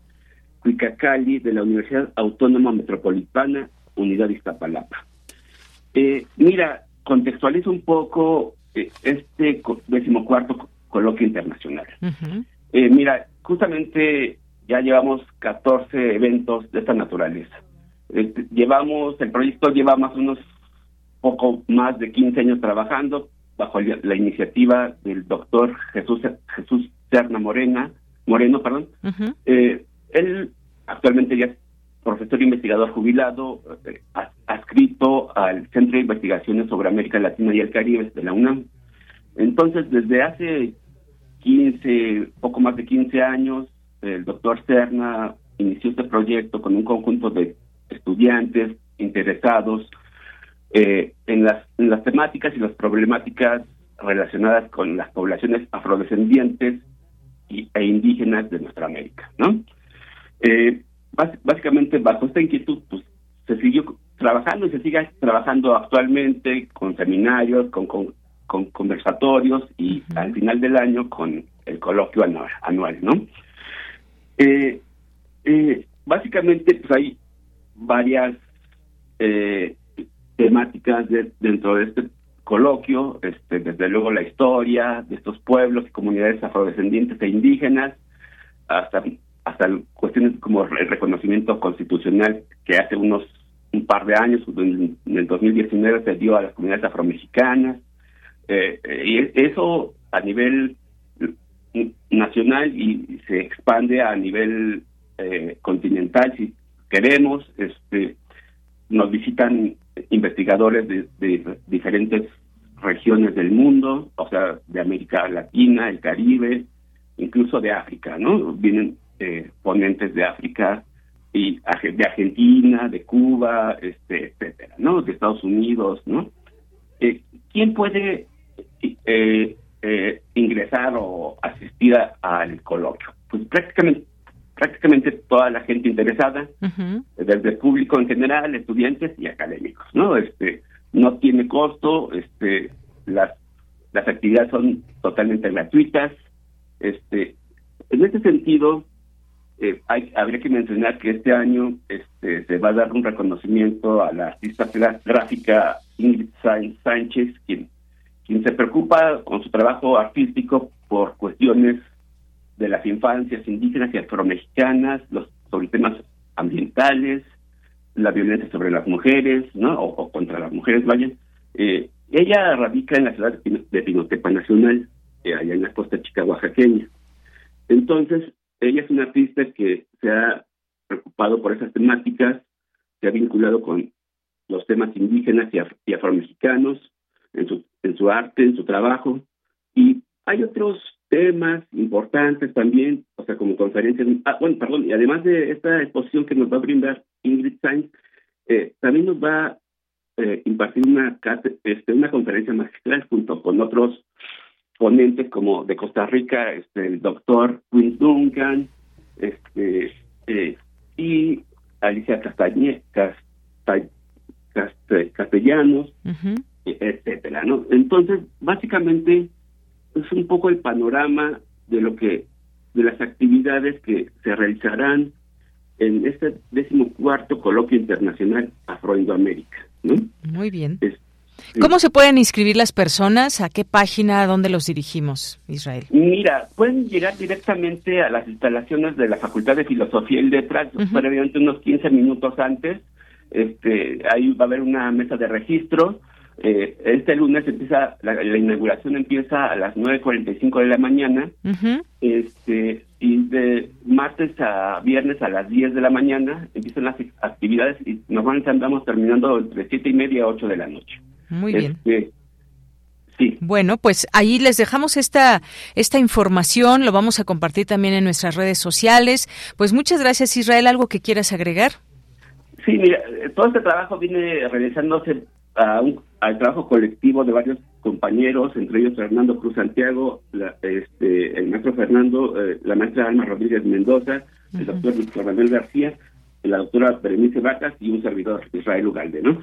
Cuicacali de la Universidad Autónoma Metropolitana, Unidad Iztapalapa. Eh, mira, contextualizo un poco eh, este decimocuarto coloquio internacional. Mira, justamente ya llevamos 14 eventos de esta naturaleza. Este, llevamos, el proyecto lleva más o menos poco más de 15 años trabajando, bajo la iniciativa del doctor Jesús Jesús Serna Morena, Moreno, perdón. eh, él actualmente ya es profesor investigador jubilado, eh, adscrito al Centro de Investigaciones sobre América Latina y el Caribe de la UNAM. Entonces, desde hace 15, poco más de 15 años, el doctor Serna inició este proyecto con un conjunto de estudiantes interesados eh, en, las, en las temáticas y las problemáticas relacionadas con las poblaciones afrodescendientes y, e indígenas de nuestra América, ¿no? Eh, básicamente bajo esta inquietud, pues se siguió trabajando y se sigue trabajando actualmente con seminarios, con, con, conversatorios y al final del año con el coloquio anual, anual ¿no? Eh, eh, básicamente pues hay varias eh, temáticas dentro de este coloquio, este, desde luego la historia de estos pueblos y comunidades afrodescendientes e indígenas, hasta, hasta cuestiones como el reconocimiento constitucional que hace unos un par de años, en, el 2019 se dio a las comunidades afromexicanas, eh, y eso a nivel nacional y se expande a nivel eh, continental si queremos, este nos visitan investigadores de, diferentes regiones del mundo, o sea, de América Latina, el Caribe, incluso de África, ¿no? Vienen eh, ponentes de África y de Argentina, de Cuba, este, etcétera, ¿no? De Estados Unidos, ¿no? Eh, ¿Quién puede eh, eh, ingresar o asistir al coloquio? Pues prácticamente prácticamente toda la gente interesada, desde el público en general, estudiantes y académicos, ¿no? Este, no tiene costo, este, las, las actividades son totalmente gratuitas, este, en este sentido, eh, hay, habría que mencionar que este año este, se va a dar un reconocimiento a la artista gráfica Ingrid Sánchez, quien, quien se preocupa con su trabajo artístico por cuestiones de las infancias indígenas y afromexicanas, los, sobre temas ambientales, la violencia sobre las mujeres, ¿no? O, contra las mujeres, vayan. Eh, ella radica en la ciudad de Pinotepa Nacional, eh, allá en la costa chica. Entonces, ella es una artista que se ha preocupado por esas temáticas, se ha vinculado con los temas indígenas y, y afromexicanos en su, en su arte, en su trabajo, y hay otros temas importantes también, o sea, como conferencias. Ah, bueno, perdón, y además de esta exposición que nos va a brindar Ingrid Sainz, eh, también nos va a eh, impartir una, este, una conferencia magistral junto con otros ponentes como de Costa Rica, este, el doctor Quinn Duncan, este, eh, y Alicia Castañe, Castellanos, etcétera, ¿no? Entonces, básicamente, es un poco el panorama de lo que de las actividades que se realizarán en este decimocuarto coloquio internacional Afro-Indoamérica. ¿no? Muy bien. ¿Cómo se pueden inscribir las personas? ¿A qué página? ¿A dónde los dirigimos, Israel? Mira, pueden llegar directamente a las instalaciones de la Facultad de Filosofía y Letras, previamente unos 15 minutos antes. Este, ahí va a haber una mesa de registro. Eh, este lunes empieza, la, inauguración empieza a las 9.45 de la mañana. este Y de martes a viernes a las 10 de la mañana empiezan las actividades y normalmente andamos terminando entre 7 y media a 8 de la noche. Muy bien. Este, sí. Bueno, pues ahí les dejamos esta, esta información, lo vamos a compartir también en nuestras redes sociales. Pues muchas gracias, Israel. ¿Algo que quieras agregar? Sí, mira, todo este trabajo viene realizándose a un, al trabajo colectivo de varios compañeros, entre ellos Fernando Cruz Santiago, este, el maestro Fernando, eh, la maestra Alma Rodríguez Mendoza, el doctor Víctor Manuel García la doctora Berenice Vacas y un servidor, Israel Ugalde, ¿no?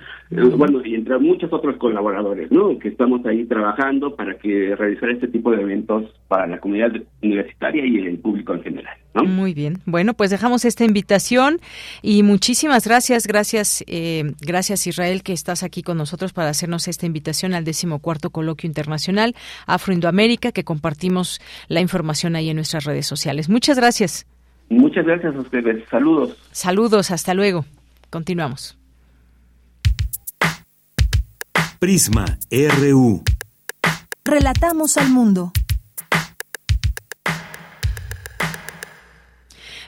Bueno, y entre muchos otros colaboradores, ¿no? Que estamos ahí trabajando para que realizar este tipo de eventos para la comunidad universitaria y el público en general, ¿no? Muy bien. Bueno, pues dejamos esta invitación y muchísimas gracias, gracias, eh, gracias Israel que estás aquí con nosotros para hacernos esta invitación al decimocuarto coloquio internacional Afro-Indoamérica que compartimos la información ahí en nuestras redes sociales. Muchas gracias. Muchas gracias a ustedes. Saludos. Saludos, hasta luego. Continuamos. Prisma RU. Relatamos al mundo.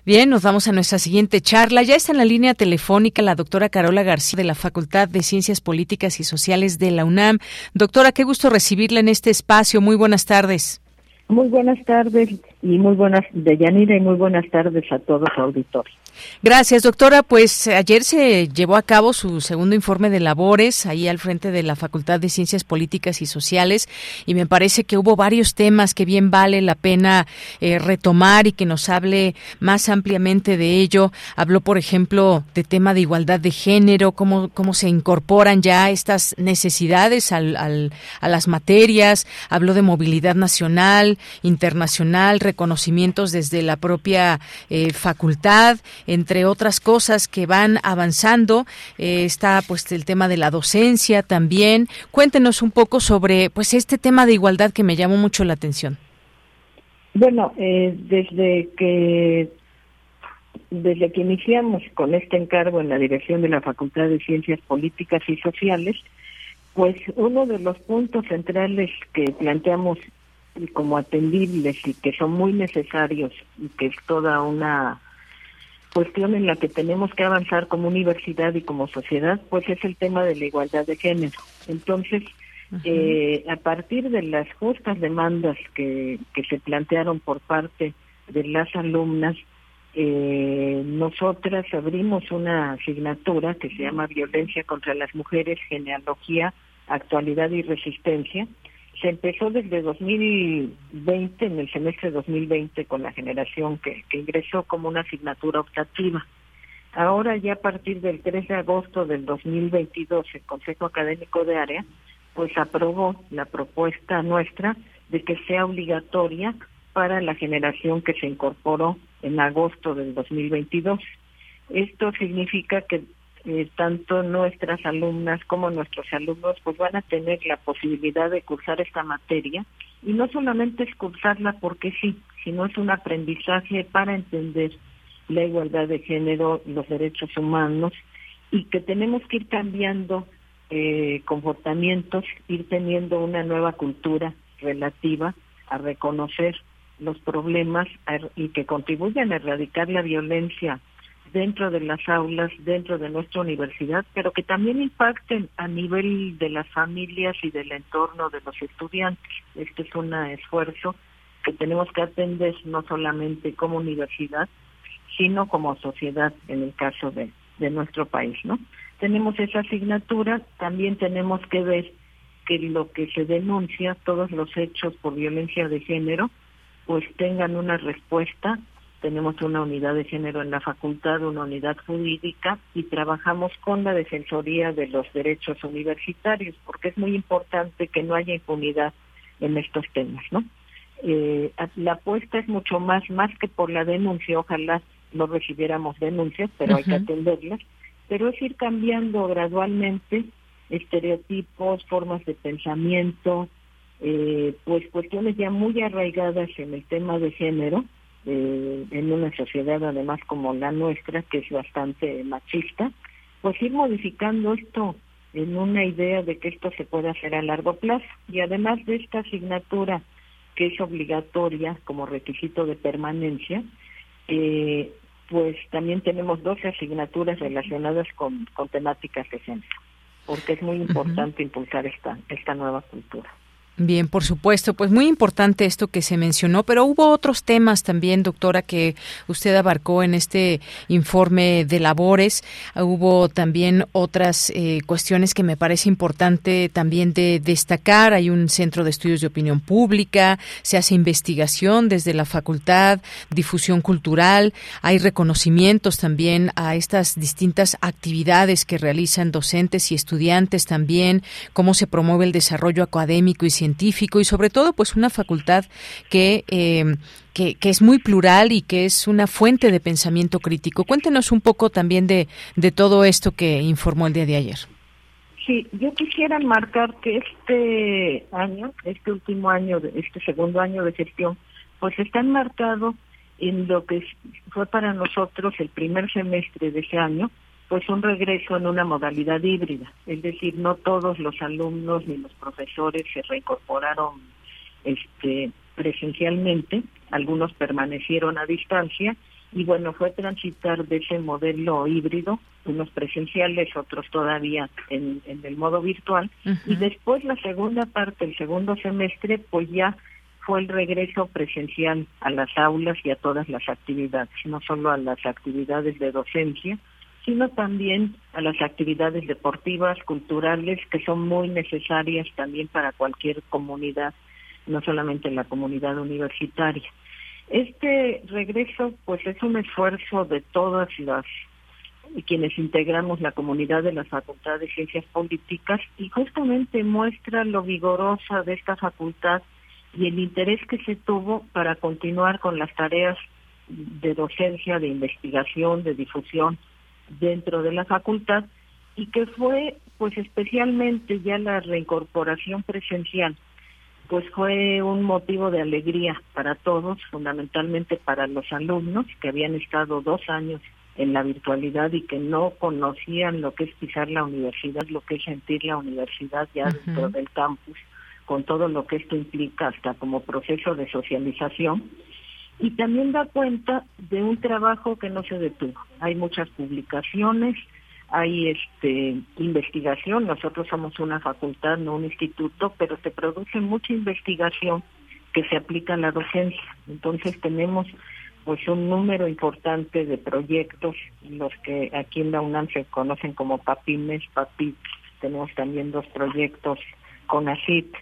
Bien, nos vamos a nuestra siguiente charla. Ya está en la línea telefónica la doctora Carola García de la Facultad de Ciencias Políticas y Sociales de la UNAM. Doctora, qué gusto recibirla en este espacio. Muy buenas tardes. Muy buenas tardes y muy buenas de Yanira y muy buenas tardes a todos los auditores. Gracias, doctora. Pues ayer se llevó a cabo su segundo informe de labores ahí al frente de la Facultad de Ciencias Políticas y Sociales y me parece que hubo varios temas que bien vale la pena eh, retomar y que nos hable más ampliamente de ello. Habló, por ejemplo, de tema de igualdad de género, cómo, cómo se incorporan ya estas necesidades al, al, a las materias. Habló de movilidad nacional, internacional, reconocimientos desde la propia eh, facultad entre otras cosas que van avanzando. Eh, está pues el tema de la docencia también. Cuéntenos un poco sobre pues este tema de igualdad que me llamó mucho la atención. Bueno, eh, desde que desde que iniciamos con este encargo en la dirección de la Facultad de Ciencias Políticas y Sociales, pues uno de los puntos centrales que planteamos como atendibles y que son muy necesarios y que es toda una cuestión en la que tenemos que avanzar como universidad y como sociedad, pues es el tema de la igualdad de género. Entonces, eh, a partir de las justas demandas que, que se plantearon por parte de las alumnas, eh, nosotras abrimos una asignatura que se llama Violencia contra las Mujeres, Genealogía, Actualidad y Resistencia, se empezó desde 2020, en el semestre 2020, con la generación que, ingresó como una asignatura optativa. Ahora ya a partir del 3 de agosto del 2022, el Consejo Académico de Área, pues aprobó la propuesta nuestra de que sea obligatoria para la generación que se incorporó en agosto del 2022. Esto significa que eh, tanto nuestras alumnas como nuestros alumnos pues van a tener la posibilidad de cursar esta materia. Y no solamente es cursarla porque sí, sino es un aprendizaje para entender la igualdad de género, los derechos humanos y que tenemos que ir cambiando eh, comportamientos, ir teniendo una nueva cultura relativa a reconocer los problemas y que contribuyan a erradicar la violencia dentro de las aulas, dentro de nuestra universidad, pero que también impacten a nivel de las familias y del entorno de los estudiantes. Este es un esfuerzo que tenemos que atender no solamente como universidad, sino como sociedad en el caso de, de nuestro país, ¿no? Tenemos esa asignatura, también tenemos que ver que lo que se denuncia, todos los hechos por violencia de género, pues tengan una respuesta tenemos una unidad de género en la facultad, una unidad jurídica y trabajamos con la Defensoría de los Derechos Universitarios, porque es muy importante que no haya impunidad en estos temas, ¿no? Eh, la apuesta es mucho más, más que por la denuncia, ojalá no recibiéramos denuncias, pero hay que atenderlas, pero es ir cambiando gradualmente estereotipos, formas de pensamiento, eh, pues cuestiones ya muy arraigadas en el tema de género, eh, en una sociedad además como la nuestra, que es bastante machista, pues ir modificando esto en una idea de que esto se puede hacer a largo plazo. Y además de esta asignatura que es obligatoria como requisito de permanencia, eh, pues también tenemos 12 asignaturas relacionadas con, con temáticas de género, porque es muy importante impulsar esta, esta nueva cultura. Bien, por supuesto, pues muy importante esto que se mencionó, pero hubo otros temas también, doctora, que usted abarcó en este informe de labores. Hubo también otras eh, cuestiones que me parece importante también de destacar. Hay un centro de estudios de opinión pública, se hace investigación desde la facultad, difusión cultural, hay reconocimientos también a estas distintas actividades que realizan docentes y estudiantes también, cómo se promueve el desarrollo académico y científico científico y sobre todo pues una facultad que, eh, que, es muy plural y que es una fuente de pensamiento crítico. Cuéntenos un poco también de, de todo esto que informó el día de ayer. Sí, yo quisiera marcar que este año, este último año, este segundo año de gestión, pues está enmarcado en lo que fue para nosotros el primer semestre de ese año, pues un regreso en una modalidad híbrida, es decir, no todos los alumnos ni los profesores se reincorporaron este presencialmente, algunos permanecieron a distancia. Y bueno, fue transitar de ese modelo híbrido, unos presenciales, otros todavía en, el modo virtual, y después la segunda parte, el segundo semestre, pues ya fue el regreso presencial a las aulas y a todas las actividades, no solo a las actividades de docencia, sino también a las actividades deportivas, culturales, que son muy necesarias también para cualquier comunidad, no solamente en la comunidad universitaria. Este regreso, pues, es un esfuerzo de todas las quienes integramos la comunidad de la Facultad de Ciencias Políticas y justamente muestra lo vigorosa de esta facultad y el interés que se tuvo para continuar con las tareas de docencia, de investigación, de difusión dentro de la facultad y que fue pues especialmente ya la reincorporación presencial pues fue un motivo de alegría para todos, fundamentalmente para los alumnos que habían estado dos años en la virtualidad y que no conocían lo que es pisar la universidad, lo que es sentir la universidad ya dentro del campus, con todo lo que esto implica hasta como proceso de socialización y también da cuenta de un trabajo que no se detuvo. Hay muchas publicaciones, hay este investigación, nosotros somos una facultad, no un instituto, pero se produce mucha investigación que se aplica a la docencia. Entonces tenemos pues un número importante de proyectos, los que aquí en la UNAM se conocen como PAPIMES, PAPIT, tenemos también dos proyectos con ACIT,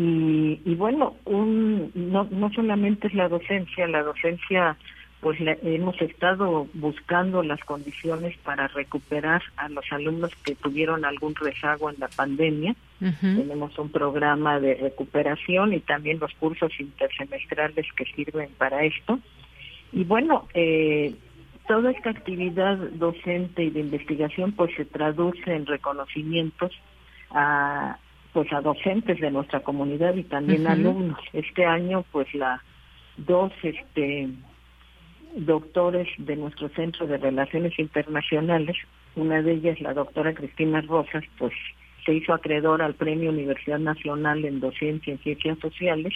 y, y bueno, un, no, no solamente es la docencia, la docencia pues hemos estado buscando las condiciones para recuperar a los alumnos que tuvieron algún rezago en la pandemia. Tenemos un programa de recuperación y también los cursos intersemestrales que sirven para esto. Y bueno, eh, toda esta actividad docente y de investigación pues se traduce en reconocimientos a, pues a docentes de nuestra comunidad y también alumnos. Este año pues la dos este doctores de nuestro Centro de Relaciones Internacionales, una de ellas la doctora Cristina Rosas, pues se hizo acreedora al Premio Universidad Nacional en Docencia en Ciencias Sociales.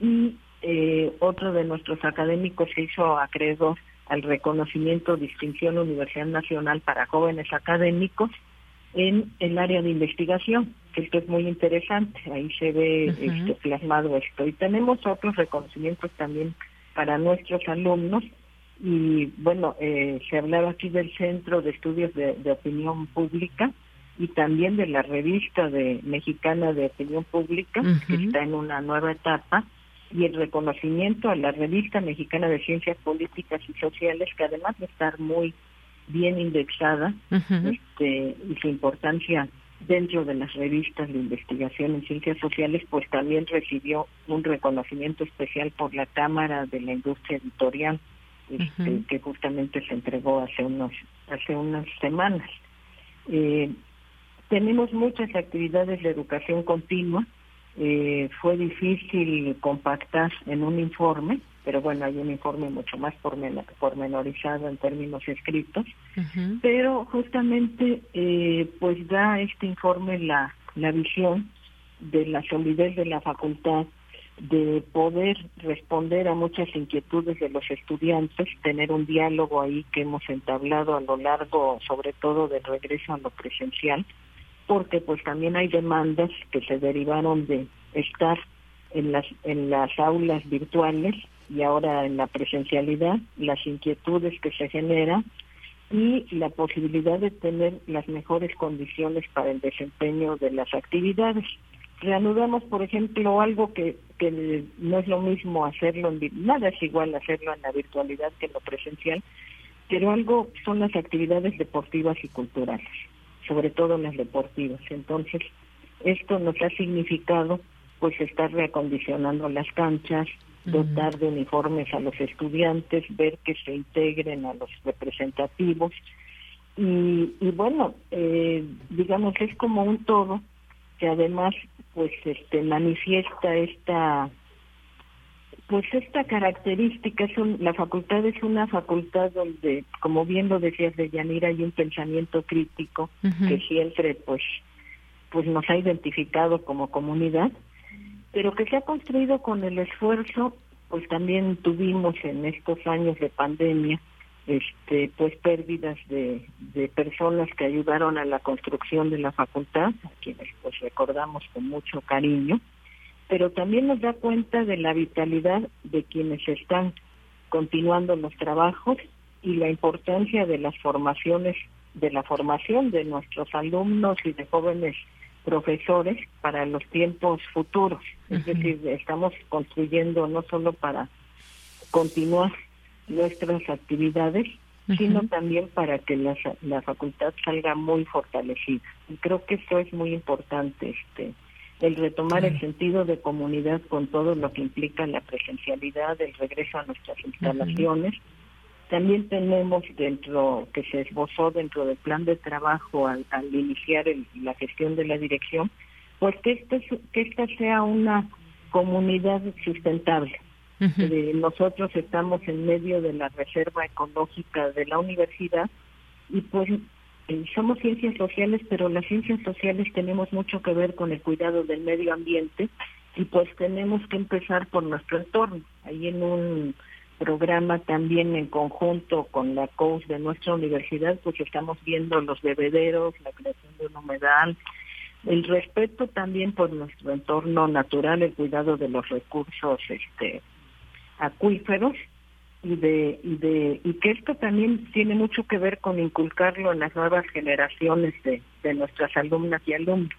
Y eh, otro de nuestros académicos se hizo acreedor al reconocimiento Distinción Universidad Nacional para Jóvenes Académicos en el área de investigación, que esto es muy interesante, ahí se ve este, plasmado esto. Y tenemos otros reconocimientos también para nuestros alumnos, y bueno, eh, se hablaba aquí del Centro de Estudios de, Opinión Pública y también de la revista de mexicana de opinión pública, que está en una nueva etapa, y el reconocimiento a la revista mexicana de ciencias políticas y sociales, que además de estar muy bien indexada este, y su importancia dentro de las revistas de investigación en ciencias sociales, pues también recibió un reconocimiento especial por la Cámara de la Industria Editorial, este, que justamente se entregó hace unos hace unas semanas. Eh, tenemos muchas actividades de educación continua. Eh, fue difícil compactar en un informe, pero bueno, hay un informe mucho más pormenorizado en términos escritos. Pero justamente, eh, pues da este informe la, la visión de la solidez de la facultad de poder responder a muchas inquietudes de los estudiantes, tener un diálogo ahí que hemos entablado a lo largo, sobre todo del regreso a lo presencial, porque pues también hay demandas que se derivaron de estar en las en las aulas virtuales y ahora en la presencialidad, las inquietudes que se generan y la posibilidad de tener las mejores condiciones para el desempeño de las actividades reanudamos, por ejemplo, algo que, que no es lo mismo hacerlo en nada es igual hacerlo en la virtualidad que en lo presencial, pero algo son las actividades deportivas y culturales, sobre todo las deportivas. Entonces, esto nos ha significado pues estar reacondicionando las canchas, dotar de uniformes a los estudiantes, ver que se integren a los representativos. Y, y bueno, eh, digamos, es como un todo que además pues este manifiesta esta pues esta característica. Es la facultad es una facultad donde como bien lo decías de Yanira hay un pensamiento crítico que siempre pues pues nos ha identificado como comunidad pero que se ha construido con el esfuerzo pues también tuvimos en estos años de pandemia este pues pérdidas de, personas que ayudaron a la construcción de la facultad, a quienes pues recordamos con mucho cariño, pero también nos da cuenta de la vitalidad de quienes están continuando los trabajos y la importancia de las formaciones, de la formación de nuestros alumnos y de jóvenes profesores para los tiempos futuros. Es decir, estamos construyendo no solo para continuar nuestras actividades, sino también para que la, la facultad salga muy fortalecida. Y creo que eso es muy importante, este, el retomar el sentido de comunidad con todo lo que implica la presencialidad, el regreso a nuestras instalaciones. También tenemos dentro, que se esbozó dentro del plan de trabajo al, iniciar la gestión de la dirección, pues que, este, que esta sea una comunidad sustentable, nosotros estamos en medio de la reserva ecológica de la universidad y pues eh, somos ciencias sociales, pero las ciencias sociales tenemos mucho que ver con el cuidado del medio ambiente y pues tenemos que empezar por nuestro entorno. Ahí en un programa también en conjunto con la COUS de nuestra universidad, pues estamos viendo los bebederos, la creación de un humedal, el respeto también por nuestro entorno natural, el cuidado de los recursos este acuíferos y de, y de y que esto también tiene mucho que ver con inculcarlo en las nuevas generaciones de, de nuestras alumnas y alumnos.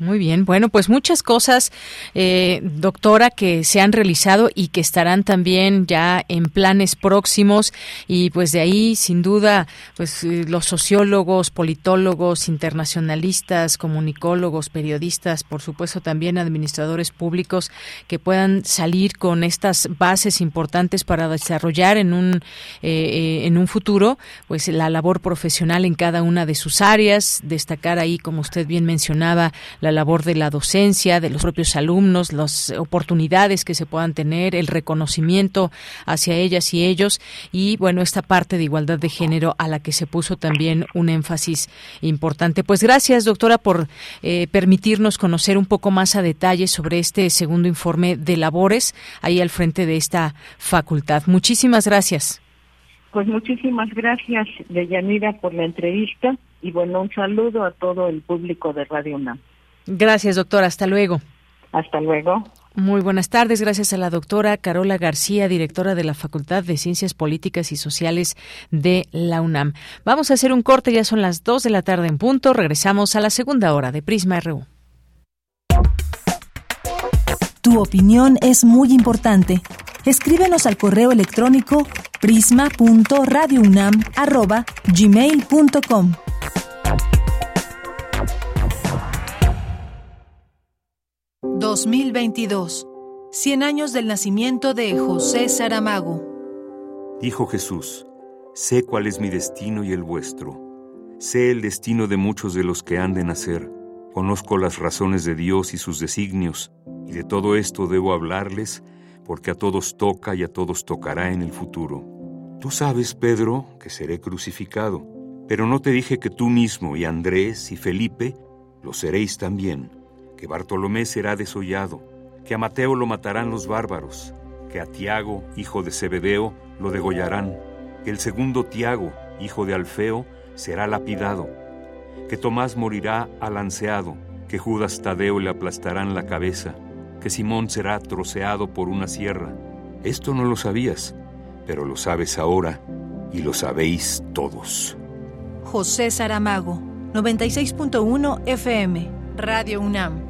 Muy bien, bueno, pues muchas cosas, eh, doctora, que se han realizado y que estarán también ya en planes próximos. Y pues de ahí, sin duda, pues eh, los sociólogos, politólogos, internacionalistas, comunicólogos, periodistas, por supuesto también administradores públicos que puedan salir con estas bases importantes para desarrollar en un eh, en un futuro, pues la labor profesional en cada una de sus áreas, destacar ahí, como usted bien mencionaba, la labor de la docencia, de los propios alumnos, las oportunidades que se puedan tener, el reconocimiento hacia ellas y ellos y bueno, esta parte de igualdad de género a la que se puso también un énfasis importante. Pues gracias, doctora, por eh, permitirnos conocer un poco más a detalle sobre este segundo informe de labores ahí al frente de esta facultad. Muchísimas gracias. Pues muchísimas gracias, Deyanira, por la entrevista y bueno, un saludo a todo el público de Radio UNAM. Gracias, doctora. Hasta luego. Hasta luego. Muy buenas tardes. Gracias a la doctora Carola García, directora de la Facultad de Ciencias Políticas y Sociales de la UNAM. Vamos a hacer un corte, ya son las 2 de la tarde en punto. Regresamos a la segunda hora de Prisma RU. Tu opinión es muy importante. Escríbenos al correo electrónico prisma.radiounam@gmail.com. 2022. 100 años del nacimiento de José Saramago. Dijo Jesús, sé cuál es mi destino y el vuestro. Sé el destino de muchos de los que han de nacer. Conozco las razones de Dios y sus designios, y de todo esto debo hablarles, porque a todos toca y a todos tocará en el futuro. Tú sabes, Pedro, que seré crucificado, pero no te dije que tú mismo y Andrés y Felipe lo seréis también, que Bartolomé será desollado, que a Mateo lo matarán los bárbaros, que a Tiago, hijo de Zebedeo, lo degollarán, que el segundo Tiago, hijo de Alfeo, será lapidado, que Tomás morirá alanceado, que Judas Tadeo le aplastarán la cabeza, que Simón será troceado por una sierra. Esto no lo sabías, pero lo sabes ahora y lo sabéis todos. José Saramago, 96.1 FM, Radio UNAM,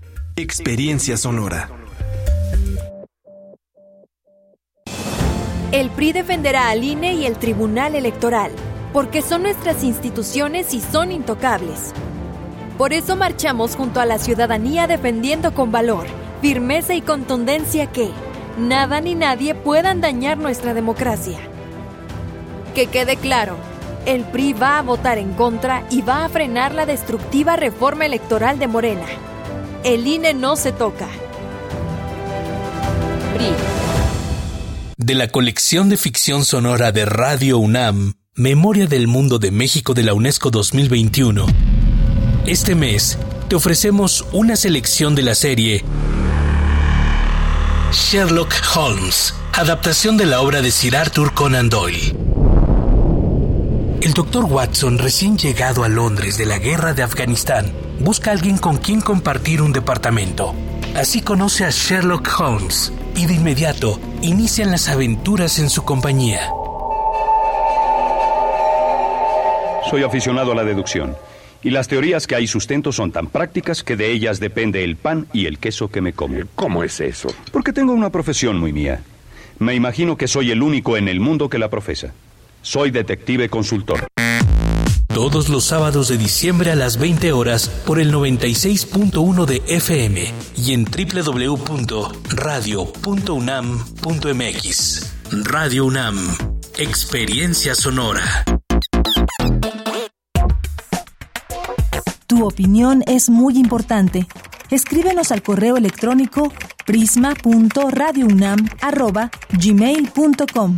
Experiencia sonora. El PRI defenderá al INE y el Tribunal Electoral, porque son nuestras instituciones y son intocables. Por eso marchamos junto a la ciudadanía defendiendo con valor, firmeza y contundencia que nada ni nadie puedan dañar nuestra democracia. Que quede claro, el PRI va a votar en contra y va a frenar la destructiva reforma electoral de Morena. El INE no se toca. PRI. De la colección de ficción sonora de Radio UNAM, Memoria del Mundo de México de la UNESCO 2021. Este mes te ofrecemos una selección de la serie Sherlock Holmes, adaptación de la obra de Sir Arthur Conan Doyle. El doctor Watson, recién llegado a Londres de la guerra de Afganistán, busca a alguien con quien compartir un departamento. Así conoce a Sherlock Holmes y de inmediato inician las aventuras en su compañía. Soy aficionado a la deducción. Y las teorías que hay sustento son tan prácticas que de ellas depende el pan y el queso que me como. ¿Cómo es eso? Porque tengo una profesión muy mía. Me imagino que soy el único en el mundo que la profesa. Soy detective consultor. Todos los sábados de diciembre a las 20 horas por el 96.1 de FM y en www.radio.unam.mx. Radio UNAM, Experiencia Sonora. Tu opinión es muy importante. Escríbenos al correo electrónico prisma.radiounam@gmail.com.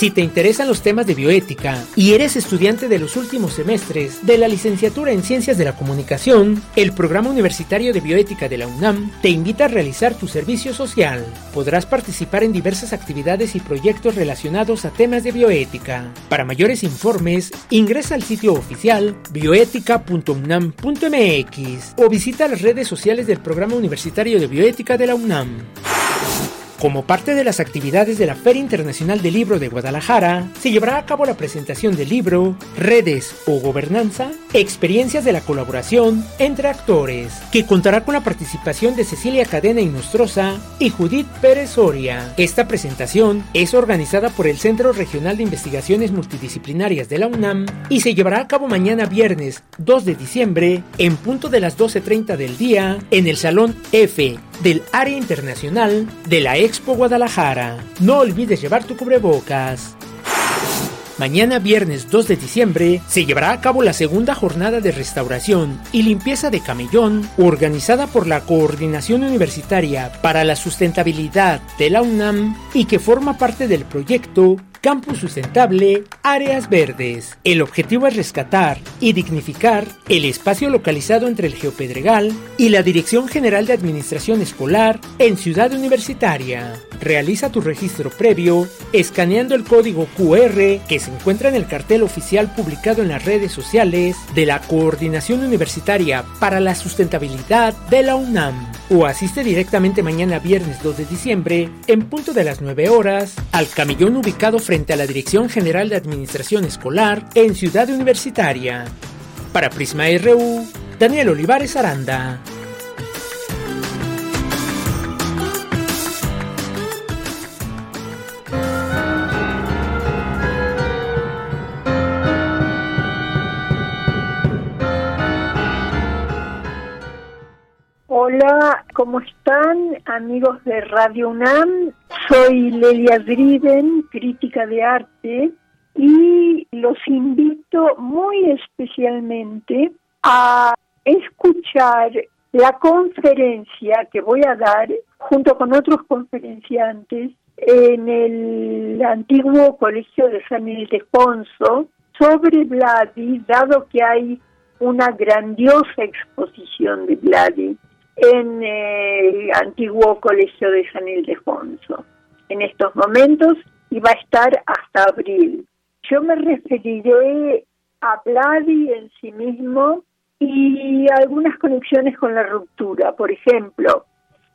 Si te interesan los temas de bioética y eres estudiante de los últimos semestres de la licenciatura en Ciencias de la Comunicación, el Programa Universitario de Bioética de la UNAM te invita a realizar tu servicio social. Podrás participar en diversas actividades y proyectos relacionados a temas de bioética. Para mayores informes, ingresa al sitio oficial bioética.unam.mx o visita las redes sociales del Programa Universitario de Bioética de la UNAM. Como parte de las actividades de la Feria Internacional del Libro de Guadalajara, se llevará a cabo la presentación del libro Redes o Gobernanza, experiencias de la colaboración entre actores, que contará con la participación de Cecilia Cadena Inostroza y Judith Pérez Soria. Esta presentación es organizada por el Centro Regional de Investigaciones Multidisciplinarias de la UNAM y se llevará a cabo mañana viernes 2 de diciembre en punto de las 12.30 del día en el Salón F del Área Internacional de la Expo Guadalajara. No olvides llevar tu cubrebocas. Mañana viernes 2 de diciembre se llevará a cabo la segunda jornada de restauración y limpieza de Camellón organizada por la Coordinación Universitaria para la Sustentabilidad de la UNAM y que forma parte del proyecto Campus Sustentable, Áreas Verdes. El objetivo es rescatar y dignificar el espacio localizado entre el Geopedregal y la Dirección General de Administración Escolar en Ciudad Universitaria. Realiza tu registro previo escaneando el código QR que se encuentra en el cartel oficial publicado en las redes sociales de la Coordinación Universitaria para la Sustentabilidad de la UNAM o asiste directamente mañana viernes 2 de diciembre en punto de las 9 horas al camillón ubicado frente a la Dirección General de Administración Escolar en Ciudad Universitaria. Para Prisma RU, Daniel Olivares Aranda. Hola, ¿cómo están amigos de Radio UNAM? Soy Lelia Driden, crítica de arte, y los invito muy especialmente a escuchar la conferencia que voy a dar junto con otros conferenciantes en el antiguo Colegio de San Ildefonso sobre Vladi, dado que hay una grandiosa exposición de Vladi en el antiguo Colegio de San Ildefonso. En estos momentos y va a estar hasta abril. Yo me referiré a Vladi en sí mismo y algunas conexiones con la ruptura. Por ejemplo,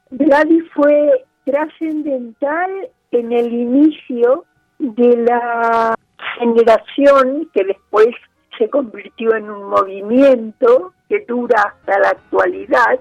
Vladi fue trascendental en el inicio de la generación que después se convirtió en un movimiento que dura hasta la actualidad,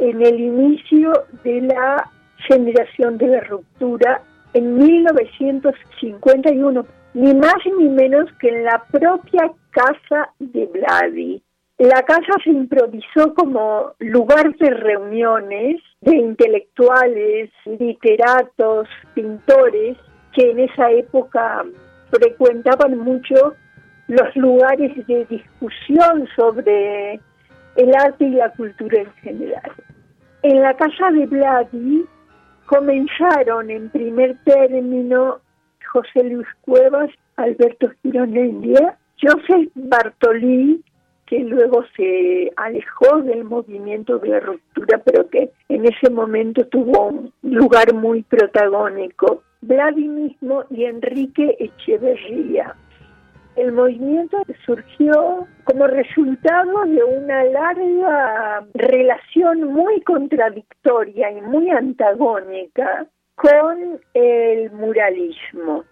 en el inicio de la generación de la ruptura en 1951, ni más ni menos que en la propia casa de Vladi. La casa se improvisó como lugar de reuniones de intelectuales, literatos, pintores, que en esa época frecuentaban mucho los lugares de discusión sobre el arte y la cultura en general. En la casa de Vladi comenzaron en primer término José Luis Cuevas, Alberto Gironella, Joseph Bartolí, que luego se alejó del movimiento de la ruptura, pero que en ese momento tuvo un lugar muy protagónico, Vladi mismo y Enrique Echeverría el movimiento surgió como resultado de una larga relación muy contradictoria y muy antagónica con el muralismo.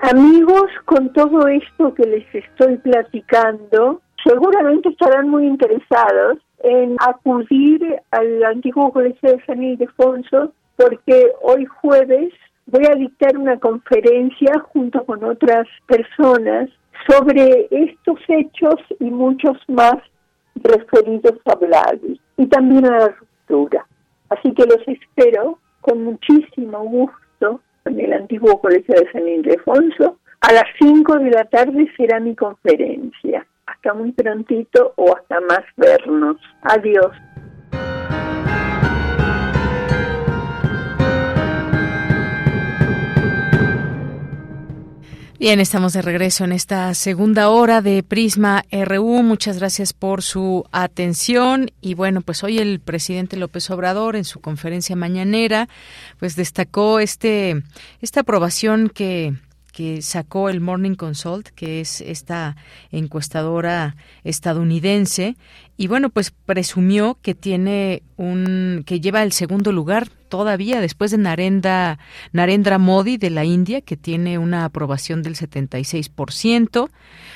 Amigos, con todo esto que les estoy platicando, seguramente estarán muy interesados en acudir al antiguo Colegio de San Ildefonso porque hoy jueves voy a dictar una conferencia junto con otras personas sobre estos hechos y muchos más referidos a Vladi y también a la ruptura. Así que los espero con muchísimo gusto en el antiguo Colegio de San Ildefonso. A las 5 de la tarde será mi conferencia hasta muy prontito o hasta más vernos. Adiós. Bien, estamos de regreso en esta segunda hora de Prisma RU. Muchas gracias por su atención. Y bueno, pues hoy el presidente López Obrador en su conferencia mañanera, pues destacó este, esta aprobación que que sacó el Morning Consult, que es esta encuestadora estadounidense, y bueno, pues presumió que tiene un que lleva el segundo lugar todavía después de Narendra, Narendra Modi de la India, que tiene una aprobación del 76%,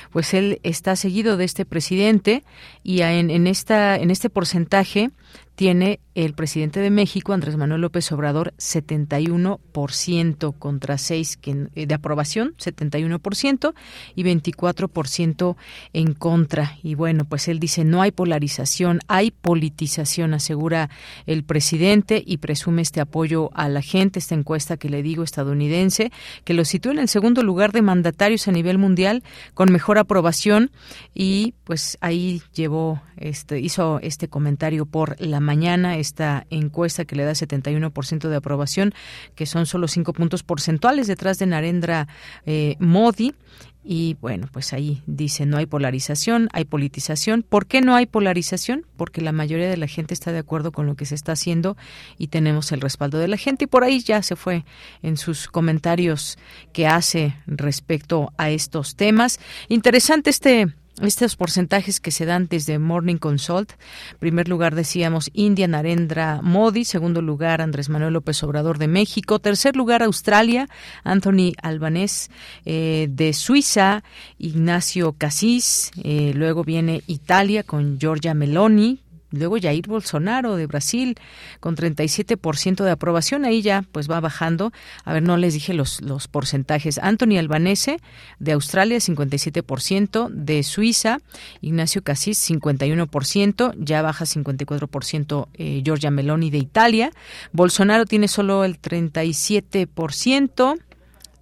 pues él está seguido de este presidente y en, en, esta, en este porcentaje tiene el presidente de México, Andrés Manuel López Obrador, 71% contra 6 eh, de aprobación, 71% y 24% en contra. Y bueno, pues él dice, no hay polarización, hay politización, asegura el presidente y presume este apoyo a la gente, esta encuesta que le digo estadounidense, que lo sitúa en el segundo lugar de mandatarios a nivel mundial con mejor aprobación y pues ahí llevó, este, hizo este comentario por la mañana esta encuesta que le da 71% de aprobación, que son solo cinco puntos porcentuales detrás de Narendra eh, Modi. Y bueno, pues ahí dice, no hay polarización, hay politización. ¿Por qué no hay polarización? Porque la mayoría de la gente está de acuerdo con lo que se está haciendo y tenemos el respaldo de la gente. Y por ahí ya se fue en sus comentarios que hace respecto a estos temas. Interesante este estos porcentajes que se dan desde Morning Consult, primer lugar decíamos India Narendra Modi, segundo lugar Andrés Manuel López Obrador de México, tercer lugar Australia, Anthony Albanés eh, de Suiza, Ignacio Casís, eh, luego viene Italia con Giorgia Meloni, Luego Jair Bolsonaro de Brasil con 37% de aprobación, ahí ya pues va bajando. A ver, no les dije los, los porcentajes. Anthony Albanese de Australia 57%, de Suiza Ignacio Cassis 51%, ya baja 54% eh, Giorgia Meloni de Italia. Bolsonaro tiene solo el 37%.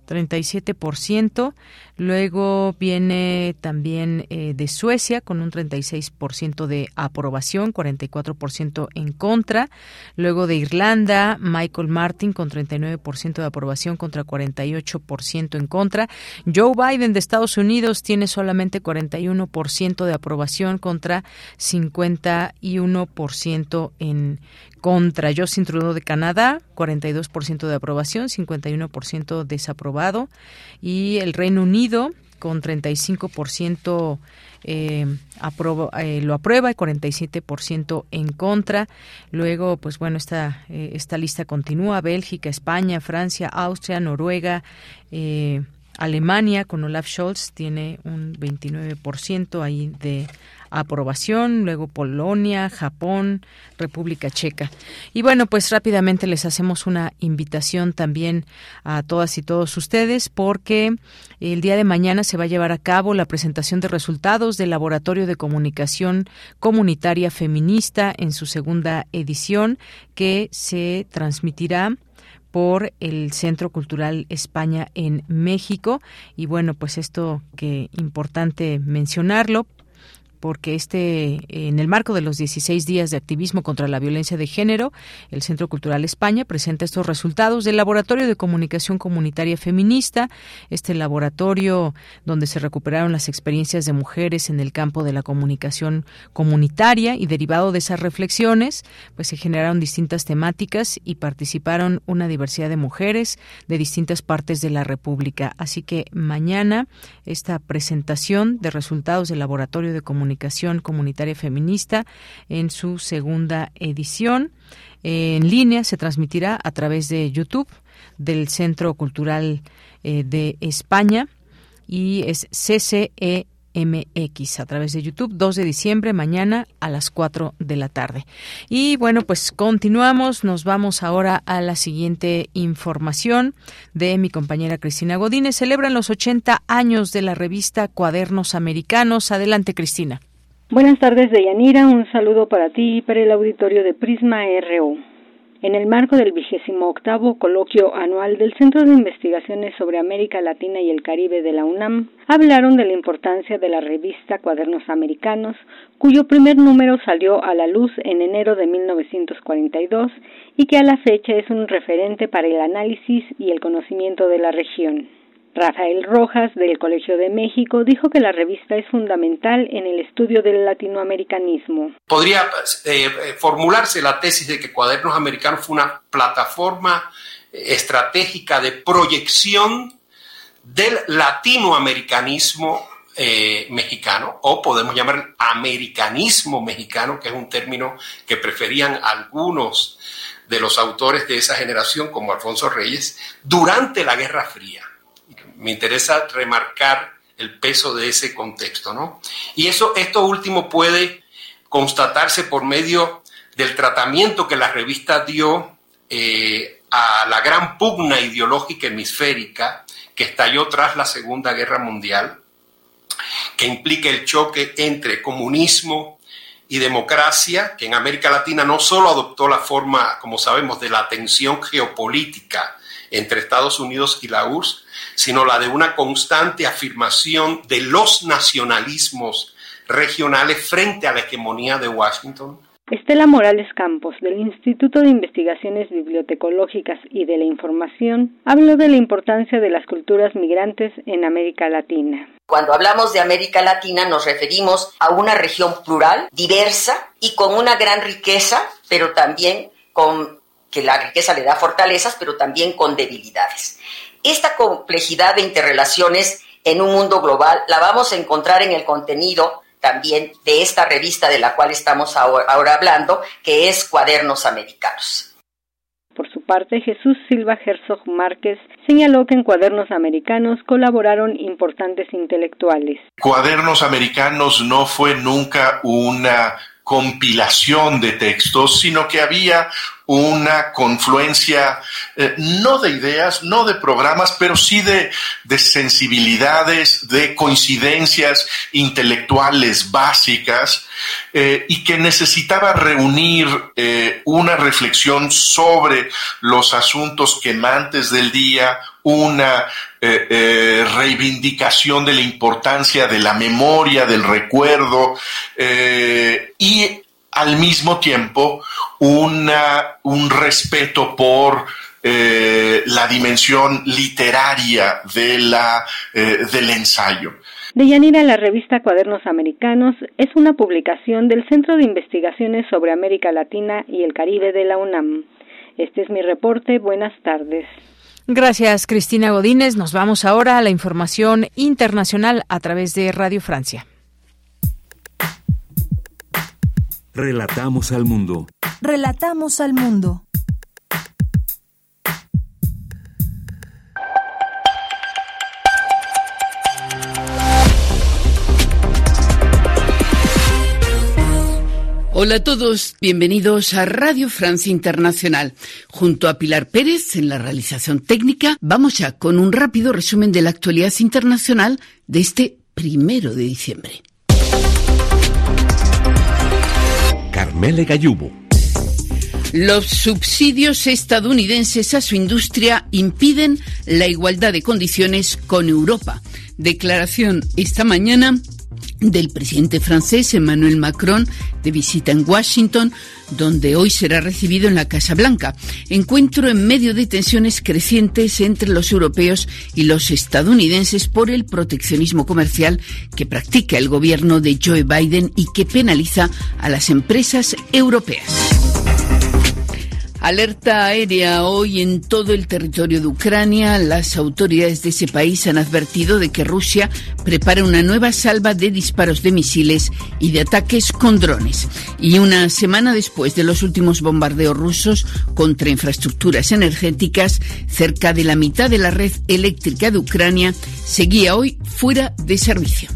37%. Luego viene también eh, de Suecia con un 36% de aprobación, 44% en contra. Luego de Irlanda, Michael Martin con 39% de aprobación contra 48% en contra. Joe Biden de Estados Unidos tiene solamente 41% de aprobación contra 51% en contra Justin Trudeau de Canadá, 42% de aprobación, 51% desaprobado. Y el Reino Unido, con 35% eh, eh, lo aprueba y 47% en contra. Luego, pues bueno, esta, eh, esta lista continúa. Bélgica, España, Francia, Austria, Noruega, eh, Alemania con Olaf Scholz tiene un 29% ahí de aprobación, luego Polonia, Japón, República Checa. Y bueno, pues rápidamente les hacemos una invitación también a todas y todos ustedes porque el día de mañana se va a llevar a cabo la presentación de resultados del Laboratorio de Comunicación Comunitaria Feminista en su segunda edición que se transmitirá por el Centro Cultural España en México. Y bueno, pues esto que importante mencionarlo porque este en el marco de los 16 días de activismo contra la violencia de género, el Centro Cultural España presenta estos resultados del Laboratorio de Comunicación Comunitaria Feminista, este laboratorio donde se recuperaron las experiencias de mujeres en el campo de la comunicación comunitaria y derivado de esas reflexiones, pues se generaron distintas temáticas y participaron una diversidad de mujeres de distintas partes de la República. Así que mañana esta presentación de resultados del Laboratorio de Comunicación Comunicación Comunitaria Feminista en su segunda edición. En línea se transmitirá a través de YouTube del Centro Cultural eh, de España y es CCE MX a través de YouTube, 2 de diciembre, mañana a las 4 de la tarde. Y bueno, pues continuamos, nos vamos ahora a la siguiente información de mi compañera Cristina Godínez. Celebran los 80 años de la revista Cuadernos Americanos. Adelante, Cristina. Buenas tardes, Deyanira. Un saludo para ti y para el auditorio de Prisma RU. En el marco del vigésimo octavo coloquio anual del Centro de Investigaciones sobre América Latina y el Caribe de la UNAM, hablaron de la importancia de la revista Cuadernos Americanos, cuyo primer número salió a la luz en enero de 1942 y que a la fecha es un referente para el análisis y el conocimiento de la región. Rafael Rojas, del Colegio de México, dijo que la revista es fundamental en el estudio del latinoamericanismo. Podría eh, formularse la tesis de que Cuadernos Americanos fue una plataforma estratégica de proyección del latinoamericanismo eh, mexicano, o podemos llamar americanismo mexicano, que es un término que preferían algunos de los autores de esa generación, como Alfonso Reyes, durante la Guerra Fría. Me interesa remarcar el peso de ese contexto, ¿no? Y eso, esto último puede constatarse por medio del tratamiento que la revista dio eh, a la gran pugna ideológica hemisférica que estalló tras la Segunda Guerra Mundial, que implica el choque entre comunismo y democracia, que en América Latina no solo adoptó la forma, como sabemos, de la tensión geopolítica entre Estados Unidos y la URSS, sino la de una constante afirmación de los nacionalismos regionales frente a la hegemonía de Washington. Estela Morales Campos, del Instituto de Investigaciones Bibliotecológicas y de la Información, habló de la importancia de las culturas migrantes en América Latina. Cuando hablamos de América Latina nos referimos a una región plural, diversa y con una gran riqueza, pero también con que la riqueza le da fortalezas, pero también con debilidades. Esta complejidad de interrelaciones en un mundo global la vamos a encontrar en el contenido también de esta revista de la cual estamos ahora, hablando, que es Cuadernos Americanos. Por su parte, Jesús Silva Herzog Márquez señaló que en Cuadernos Americanos colaboraron importantes intelectuales. Cuadernos Americanos no fue nunca una compilación de textos, sino que había una confluencia eh, no de ideas, no de programas, pero sí de, sensibilidades, de coincidencias intelectuales básicas eh, y que necesitaba reunir eh, una reflexión sobre los asuntos quemantes del día, una reivindicación de la importancia de la memoria, del recuerdo y al mismo tiempo una, un respeto por eh, la dimensión literaria de la, eh, del ensayo. De Yanira, la revista Cuadernos Americanos es una publicación del Centro de Investigaciones sobre América Latina y el Caribe de la UNAM. Este es mi reporte. Buenas tardes. Gracias, Cristina Godínez. Nos vamos ahora a la información internacional a través de Radio Francia. Relatamos al mundo. Relatamos al mundo. Hola a todos, bienvenidos a Radio Francia Internacional. Junto a Pilar Pérez en la realización técnica, vamos ya con un rápido resumen de la actualidad internacional de este primero de diciembre. Carmele Gallubo. Los subsidios estadounidenses a su industria impiden la igualdad de condiciones con Europa. Declaración esta mañana del presidente francés Emmanuel Macron de visita en Washington, donde hoy será recibido en la Casa Blanca. Encuentro en medio de tensiones crecientes entre los europeos y los estadounidenses por el proteccionismo comercial que practica el gobierno de Joe Biden y que penaliza a las empresas europeas. Alerta aérea hoy en todo el territorio de Ucrania. Las autoridades de ese país han advertido de que Rusia prepara una nueva salva de disparos de misiles y de ataques con drones. Y una semana después de los últimos bombardeos rusos contra infraestructuras energéticas, cerca de la mitad de la red eléctrica de Ucrania seguía hoy fuera de servicio.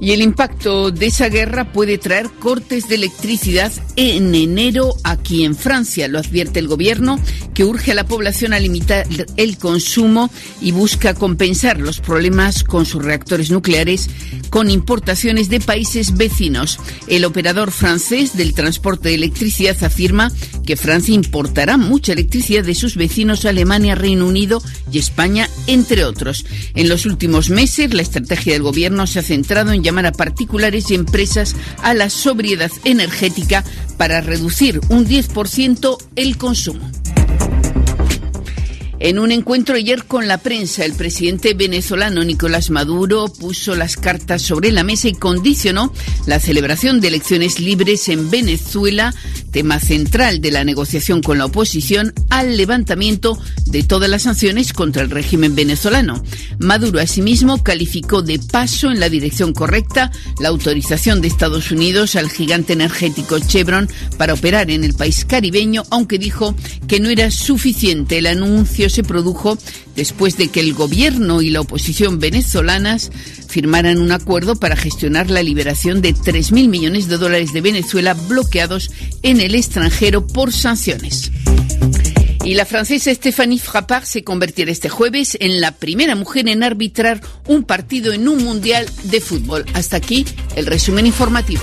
Y el impacto de esa guerra puede traer cortes de electricidad en enero aquí en Francia, lo advierte el gobierno, que urge a la población a limitar el consumo y busca compensar los problemas con sus reactores nucleares con importaciones de países vecinos. El operador francés del transporte de electricidad afirma que Francia importará mucha electricidad de sus vecinos Alemania, Reino Unido y España, entre otros. En los últimos meses, la estrategia del gobierno se ha centrado en llamar a particulares y empresas a la sobriedad energética para reducir un 10% el consumo. En un encuentro ayer con la prensa, el presidente venezolano Nicolás Maduro puso las cartas sobre la mesa y condicionó la celebración de elecciones libres en Venezuela, tema central de la negociación con la oposición, al levantamiento de todas las sanciones contra el régimen venezolano. Maduro asimismo calificó de paso en la dirección correcta la autorización de Estados Unidos al gigante energético Chevron para operar en el país caribeño, aunque dijo que no era suficiente el anuncio se produjo después de que el gobierno y la oposición venezolanas firmaran un acuerdo para gestionar la liberación de 3.000 millones de dólares de Venezuela bloqueados en el extranjero por sanciones. Y la francesa Stéphanie Frappard se convertirá este jueves en la primera mujer en arbitrar un partido en un mundial de fútbol. Hasta aquí el resumen informativo.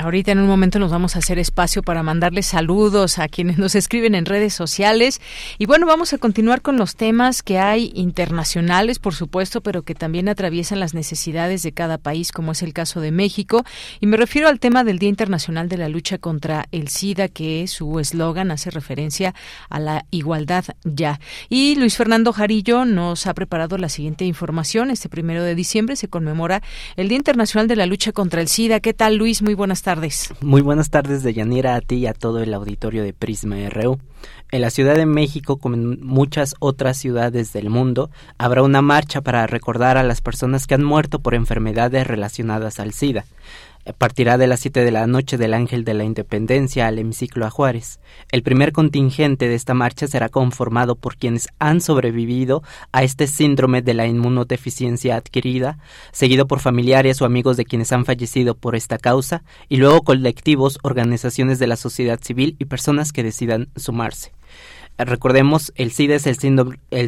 Ahorita en un momento nos vamos a hacer espacio para mandarles saludos a quienes nos escriben en redes sociales. Y bueno, vamos a continuar con los temas que hay internacionales, por supuesto, pero que también atraviesan las necesidades de cada país, como es el caso de México. Y me refiero al tema del Día Internacional de la Lucha contra el SIDA, que su eslogan hace referencia a la igualdad ya. Y Luis Fernando Jarillo nos ha preparado la siguiente información. Este primero de diciembre se conmemora el Día Internacional de la Lucha contra el SIDA. ¿Qué tal, Luis? Muy buenas tardes. Muy buenas tardes, Deyanira, a ti y a todo el auditorio de Prisma RU. En la Ciudad de México, como en muchas otras ciudades del mundo, habrá una marcha para recordar a las personas que han muerto por enfermedades relacionadas al SIDA partirá de las 7 de la noche del Ángel de la Independencia al hemiciclo a Juárez. El primer contingente de esta marcha será conformado por quienes han sobrevivido a este síndrome de la inmunodeficiencia adquirida, seguido por familiares o amigos de quienes han fallecido por esta causa, y luego colectivos, organizaciones de la sociedad civil y personas que decidan sumarse. Recordemos, el SIDA es el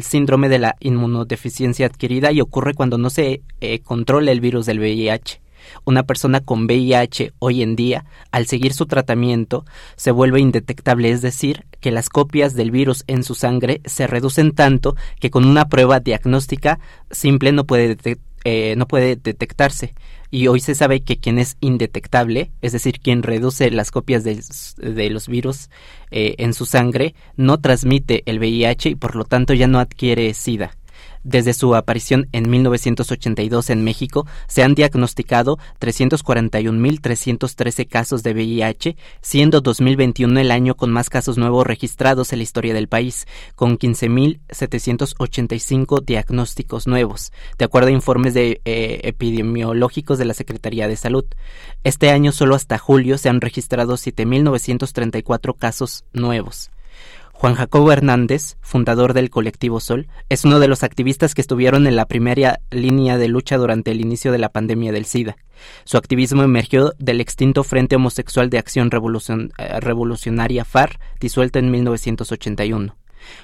síndrome, de la inmunodeficiencia adquirida y ocurre cuando no se eh, controla el virus del VIH. Una persona con VIH hoy en día, al seguir su tratamiento, se vuelve indetectable, es decir, que las copias del virus en su sangre se reducen tanto que con una prueba diagnóstica simple no puede, eh, no puede detectarse. Y hoy se sabe que quien es indetectable, es decir, quien reduce las copias de, los virus eh, en su sangre, no transmite el VIH y por lo tanto ya no adquiere SIDA. Desde su aparición en 1982 en México, se han diagnosticado 341.313 casos de VIH, siendo 2021 el año con más casos nuevos registrados en la historia del país, con 15.785 diagnósticos nuevos, de acuerdo a informes eh, epidemiológicos de la Secretaría de Salud. Este año solo hasta julio se han registrado 7.934 casos nuevos. Juan Jacobo Hernández, fundador del colectivo Sol, es uno de los activistas que estuvieron en la primera línea de lucha durante el inicio de la pandemia del SIDA. Su activismo emergió del extinto Frente Homosexual de Acción eh, Revolucionaria FAR, disuelto en 1981.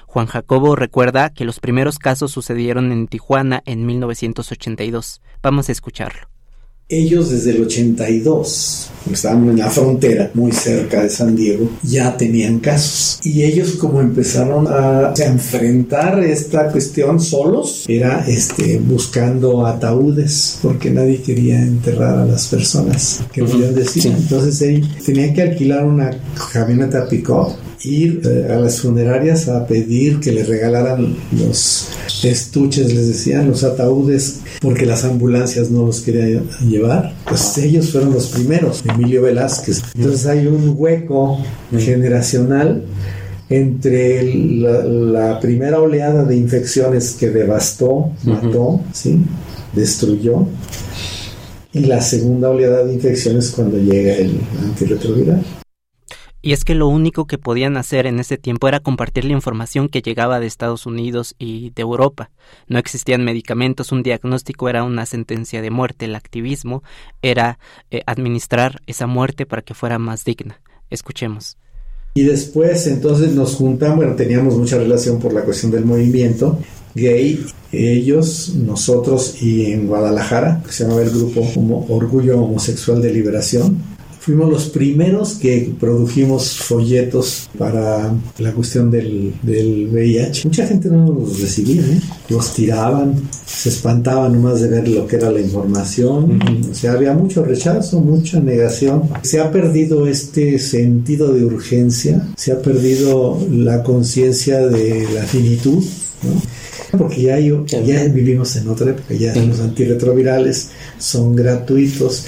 Juan Jacobo recuerda que los primeros casos sucedieron en Tijuana en 1982. Vamos a escucharlo ellos desde el 82, estábamos en la frontera, muy cerca de San Diego, ya tenían casos. Y ellos como empezaron a, enfrentar esta cuestión solos, era este, buscando ataúdes, porque nadie quería enterrar a las personas que podían decir. Entonces ellos tenían que alquilar una camioneta pick-up ir eh, a las funerarias a pedir que les regalaran los estuches, les decían, los ataúdes, porque las ambulancias no los querían llevar. Pues ellos fueron los primeros, Emilio Velázquez. Entonces hay un hueco generacional entre la, primera oleada de infecciones que devastó, mató, ¿sí? destruyó, y la segunda oleada de infecciones cuando llega el antirretroviral. Y es que lo único que podían hacer en ese tiempo era compartir la información que llegaba de Estados Unidos y de Europa. No existían medicamentos, un diagnóstico era una sentencia de muerte, el activismo era eh, administrar esa muerte para que fuera más digna. Escuchemos. Y después entonces nos juntamos, bueno, teníamos mucha relación por la cuestión del movimiento gay, ellos, nosotros y en Guadalajara, que se llamaba el grupo Orgullo Homosexual de Liberación, fuimos los primeros que produjimos folletos para la cuestión del, del VIH. Mucha gente no los recibía, ¿eh? los tiraban, se espantaban nomás de ver lo que era la información. O sea, había mucho rechazo, mucha negación. Se ha perdido este sentido de urgencia, se ha perdido la conciencia de la finitud, ¿no? porque ya, ya vivimos en otra época, ya los antirretrovirales son gratuitos.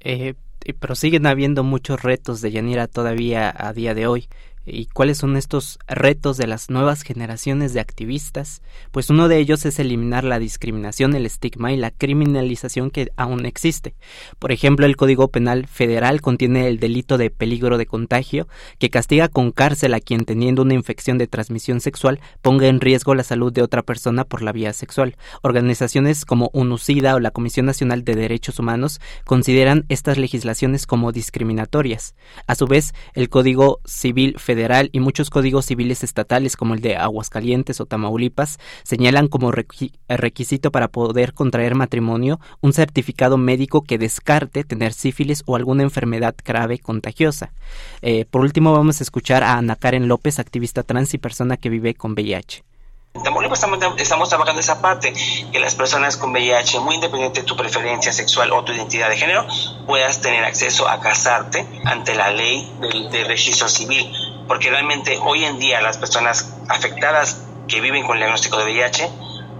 Eh, pero siguen habiendo muchos retos de Yanira todavía a día de hoy y cuáles son estos retos de las nuevas generaciones de activistas, pues uno de ellos es eliminar la discriminación, el estigma y la criminalización que aún existe. Por ejemplo, el Código Penal Federal contiene el delito de peligro de contagio, que castiga con cárcel a quien teniendo una infección de transmisión sexual ponga en riesgo la salud de otra persona por la vía sexual. Organizaciones como UNUCIDA o la Comisión Nacional de Derechos Humanos consideran estas legislaciones como discriminatorias. A su vez, el Código Civil Federal y muchos códigos civiles estatales como el de Aguascalientes o Tamaulipas señalan como requisito para poder contraer matrimonio un certificado médico que descarte tener sífilis o alguna enfermedad grave contagiosa. Eh, por último vamos a escuchar a Ana Karen López, activista trans y persona que vive con VIH. Tamaulipas estamos, estamos, trabajando esa parte, que las personas con VIH, muy independiente de tu preferencia sexual o tu identidad de género, puedas tener acceso a casarte ante la ley del, del registro civil porque realmente hoy en día las personas afectadas que viven con el diagnóstico de VIH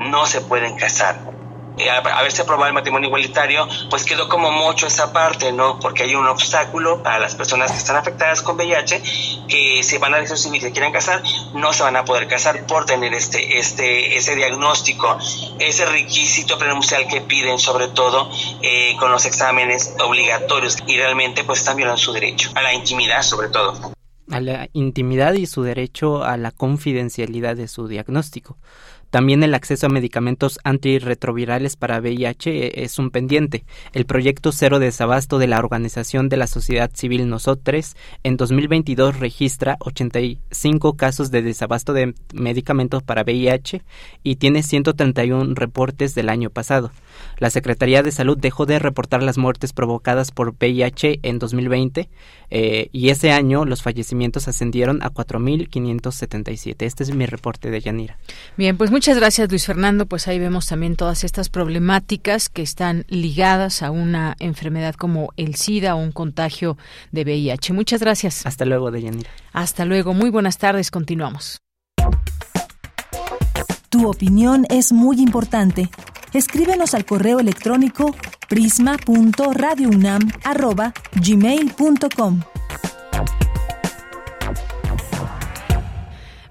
no se pueden casar. Eh, haberse aprobado el matrimonio igualitario, pues quedó como mucho esa parte, ¿no? Porque hay un obstáculo para las personas que están afectadas con VIH, que se van a decir civil y se quieren casar, no se van a poder casar por tener este, este, ese diagnóstico, ese requisito prenupcial que piden, sobre todo eh, con los exámenes obligatorios, y realmente pues están violando su derecho a la intimidad, sobre todo a la intimidad y su derecho a la confidencialidad de su diagnóstico. También el acceso a medicamentos antirretrovirales para VIH es un pendiente. El proyecto Cero Desabasto de la Organización de la Sociedad Civil Nosotres en 2022 registra 85 casos de desabasto de medicamentos para VIH y tiene 131 reportes del año pasado. La Secretaría de Salud dejó de reportar las muertes provocadas por VIH en 2020 eh, y ese año los fallecimientos ascendieron a 4.577. Este es mi reporte de Yanira. Bien, pues muchas gracias Luis Fernando. Pues ahí vemos también todas estas problemáticas que están ligadas a una enfermedad como el SIDA o un contagio de VIH. Muchas gracias. Hasta luego, Deyanira. Hasta luego. Muy buenas tardes. Continuamos. Tu opinión es muy importante. Escríbenos al correo electrónico prisma.radiounam@gmail.com.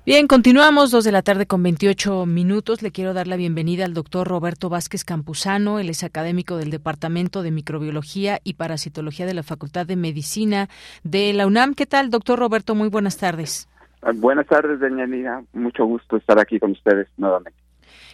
Bien, continuamos dos de la tarde con 28 minutos. Le quiero dar la bienvenida al doctor Roberto Vázquez Campuzano. Él es académico del Departamento de Microbiología y Parasitología de la Facultad de Medicina de la UNAM. ¿Qué tal, doctor Roberto? Muy buenas tardes. Buenas tardes, doña Nina. Mucho gusto estar aquí con ustedes nuevamente.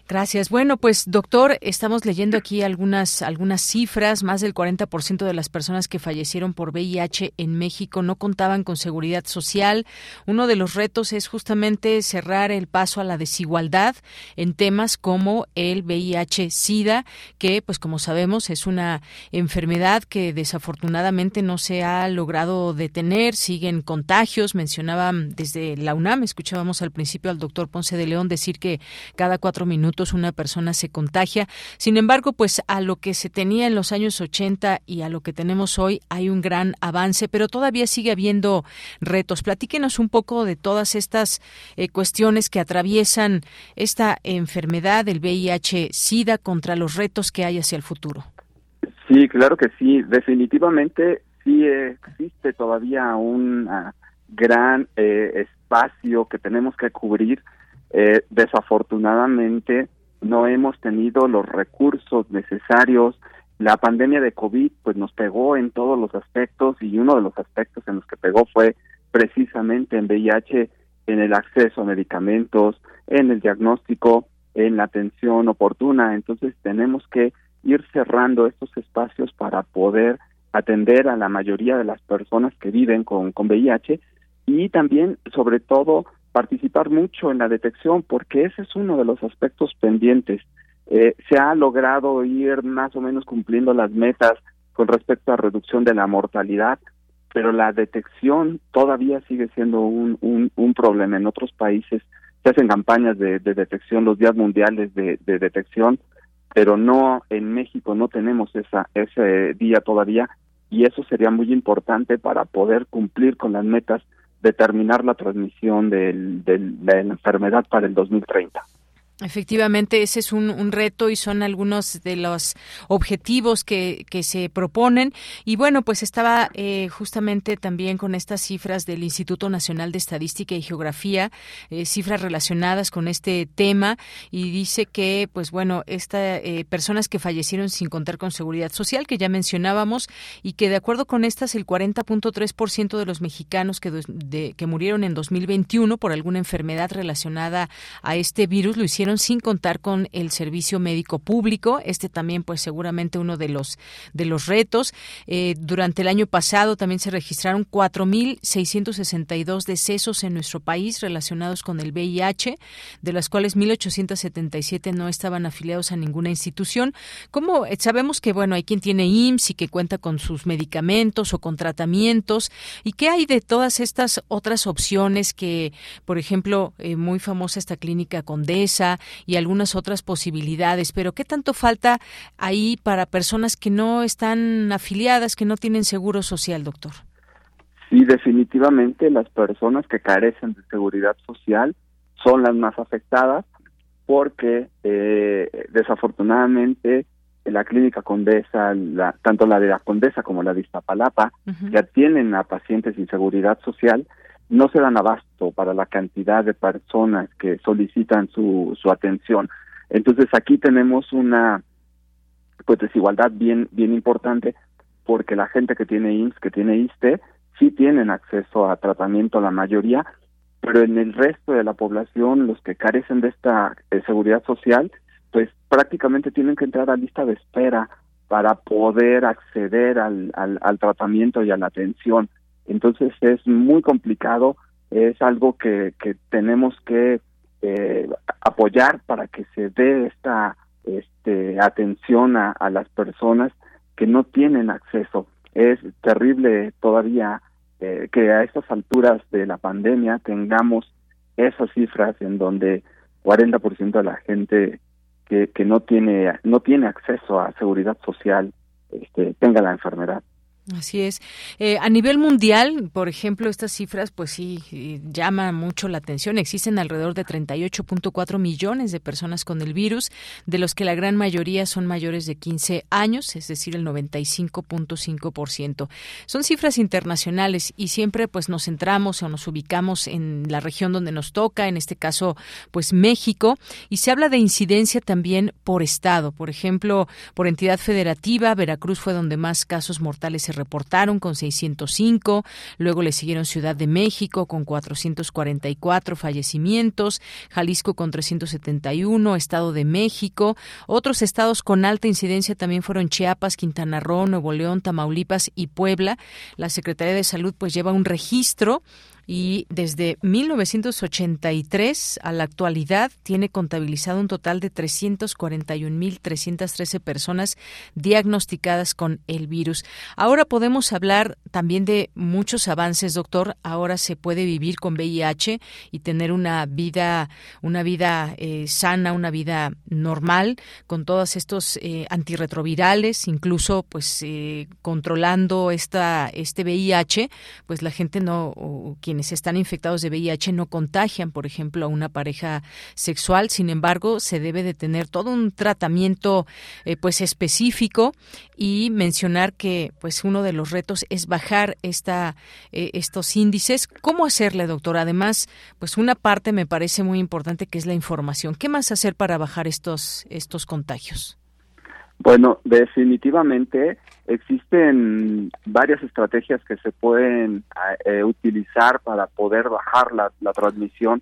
Gracias. Bueno, pues doctor, estamos leyendo aquí algunas algunas cifras. Más del 40% de las personas que fallecieron por VIH en México no contaban con seguridad social. Uno de los retos es justamente cerrar el paso a la desigualdad en temas como el VIH/SIDA, que, pues como sabemos, es una enfermedad que desafortunadamente no se ha logrado detener. Siguen contagios. Mencionaban desde la UNAM, escuchábamos al principio al doctor Ponce de León decir que cada cuatro minutos una persona se contagia. Sin embargo, pues a lo que se tenía en los años 80 y a lo que tenemos hoy hay un gran avance, pero todavía sigue habiendo retos. Platíquenos un poco de todas estas eh, cuestiones que atraviesan esta enfermedad del VIH-Sida contra los retos que hay hacia el futuro. Sí, claro que sí. Definitivamente sí existe todavía un gran eh, espacio que tenemos que cubrir eh, desafortunadamente no hemos tenido los recursos necesarios. La pandemia de COVID pues nos pegó en todos los aspectos y uno de los aspectos en los que pegó fue precisamente en VIH, en el acceso a medicamentos, en el diagnóstico, en la atención oportuna. Entonces tenemos que ir cerrando estos espacios para poder atender a la mayoría de las personas que viven con, con VIH y también, sobre todo, participar mucho en la detección porque ese es uno de los aspectos pendientes. Eh, se ha logrado ir más o menos cumpliendo las metas con respecto a reducción de la mortalidad, pero la detección todavía sigue siendo un, un, problema. En otros países se hacen campañas de, detección, los días mundiales de, de, detección, pero no en México no tenemos esa, ese día todavía y eso sería muy importante para poder cumplir con las metas de terminar la transmisión del, de la enfermedad para el 2030. Efectivamente, ese es un, reto y son algunos de los objetivos que, que se proponen. Y bueno, pues estaba eh, justamente también con estas cifras del Instituto Nacional de Estadística y Geografía, eh, cifras relacionadas con este tema, y dice que, pues bueno, estas eh, personas que fallecieron sin contar con seguridad social, que ya mencionábamos, y que de acuerdo con estas, el 40.3% de los mexicanos que, que murieron en 2021 por alguna enfermedad relacionada a este virus lo hicieron sin contar con el servicio médico público. Este también, pues seguramente uno de los de los retos. Eh, durante el año pasado también se registraron 4.662 decesos en nuestro país relacionados con el VIH, de las cuales 1.877 no estaban afiliados a ninguna institución. ¿Cómo eh, sabemos que bueno hay quien tiene IMSS y que cuenta con sus medicamentos o con tratamientos y qué hay de todas estas otras opciones que, por ejemplo, eh, muy famosa esta clínica Condesa y algunas otras posibilidades. Pero ¿qué tanto falta ahí para personas que no están afiliadas, que no tienen seguro social, doctor? Sí, definitivamente las personas que carecen de seguridad social son las más afectadas porque eh, desafortunadamente la clínica Condesa, la, tanto la de la Condesa como la de Iztapalapa, ya tienen a pacientes sin seguridad social no se dan abasto para la cantidad de personas que solicitan su, su atención. Entonces aquí tenemos una pues desigualdad bien bien importante porque la gente que tiene IMSS, que tiene ISTE, sí tienen acceso a tratamiento la mayoría, pero en el resto de la población, los que carecen de esta eh, seguridad social, pues prácticamente tienen que entrar a lista de espera para poder acceder al, al, al tratamiento y a la atención. Entonces es muy complicado, es algo que, que tenemos que eh, apoyar para que se dé esta este, atención a, las personas que no tienen acceso. Es terrible todavía eh, que a estas alturas de la pandemia tengamos esas cifras en donde 40% de la gente que, que no tiene no tiene acceso a seguridad social este, tenga la enfermedad. Así es. Eh, a nivel mundial, por ejemplo, estas cifras, pues sí, eh, llaman mucho la atención. Existen alrededor de 38.4 millones de personas con el virus, de los que la gran mayoría son mayores de 15 años, es decir, el 95.5%. Son cifras internacionales y siempre pues nos centramos o nos ubicamos en la región donde nos toca, en este caso, pues México, y se habla de incidencia también por estado. Por ejemplo, por entidad federativa, Veracruz fue donde más casos mortales se reportaron con 605, luego le siguieron Ciudad de México con 444 fallecimientos, Jalisco con 371, Estado de México, otros estados con alta incidencia también fueron Chiapas, Quintana Roo, Nuevo León, Tamaulipas y Puebla. La Secretaría de Salud pues lleva un registro y desde 1983 a la actualidad tiene contabilizado un total de 341.313 personas diagnosticadas con el virus. Ahora podemos hablar también de muchos avances, doctor. Ahora se puede vivir con VIH y tener una vida, una vida eh, sana, una vida normal con todos estos eh, antirretrovirales, incluso pues eh, controlando esta este VIH, pues la gente no quienes están infectados de VIH no contagian, por ejemplo, a una pareja sexual. Sin embargo, se debe de tener todo un tratamiento eh, pues específico y mencionar que pues uno de los retos es bajar esta eh, estos índices. ¿Cómo hacerle, doctor? Además, pues una parte me parece muy importante que es la información. ¿Qué más hacer para bajar estos estos contagios? Bueno, definitivamente existen varias estrategias que se pueden eh, utilizar para poder bajar la, transmisión,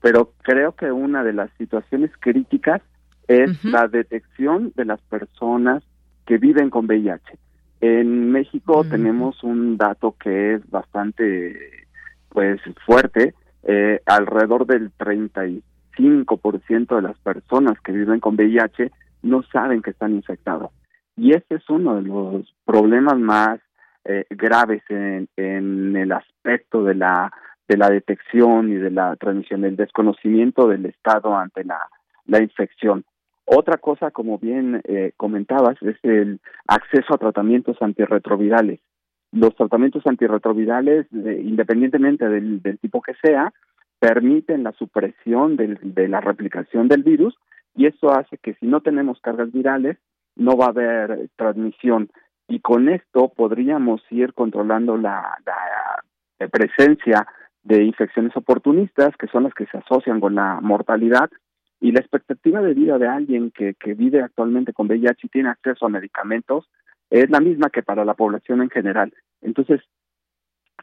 pero creo que una de las situaciones críticas es la detección de las personas que viven con VIH. En México tenemos un dato que es bastante pues fuerte, eh, alrededor del 35% de las personas que viven con VIH no saben que están infectados. Y este es uno de los problemas más eh, graves en, en, el aspecto de la de la detección y de la transmisión, el desconocimiento del Estado ante la, la infección. Otra cosa, como bien eh, comentabas, es el acceso a tratamientos antirretrovirales. Los tratamientos antirretrovirales, eh, independientemente del, del, tipo que sea, permiten la supresión del, de la replicación del virus y eso hace que si no tenemos cargas virales, no va a haber transmisión. Y con esto podríamos ir controlando la, la presencia de infecciones oportunistas, que son las que se asocian con la mortalidad, y la expectativa de vida de alguien que, que vive actualmente con VIH y tiene acceso a medicamentos es la misma que para la población en general. Entonces,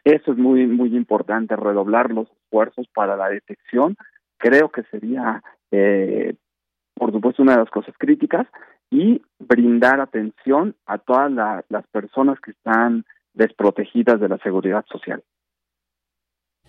eso es muy, muy importante, redoblar los esfuerzos para la detección. Creo que sería, eh, por supuesto, una de las cosas críticas y brindar atención a todas las personas que están desprotegidas de la seguridad social.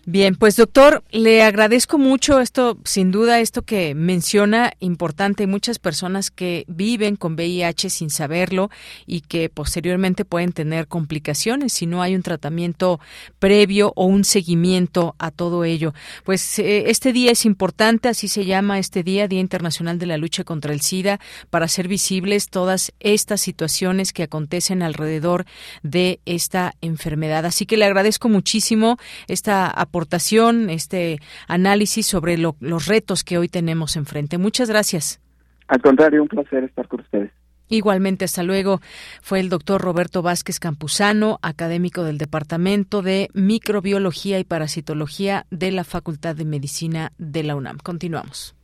Bien, pues doctor, le agradezco mucho esto, sin duda, esto que menciona, importante, muchas personas que viven con VIH sin saberlo y que posteriormente pueden tener complicaciones si no hay un tratamiento previo o un seguimiento a todo ello. Pues eh, este día es importante, así se llama este día, Día Internacional de la Lucha contra el SIDA, para hacer visibles todas estas situaciones que acontecen alrededor de esta enfermedad. Así que le agradezco muchísimo esta aportación, este análisis sobre los retos que hoy tenemos enfrente. Muchas gracias. Al contrario, un placer estar con ustedes. Igualmente, hasta luego. Fue el doctor Roberto Vázquez Campuzano, académico del Departamento de Microbiología y Parasitología de la Facultad de Medicina de la UNAM. Continuamos.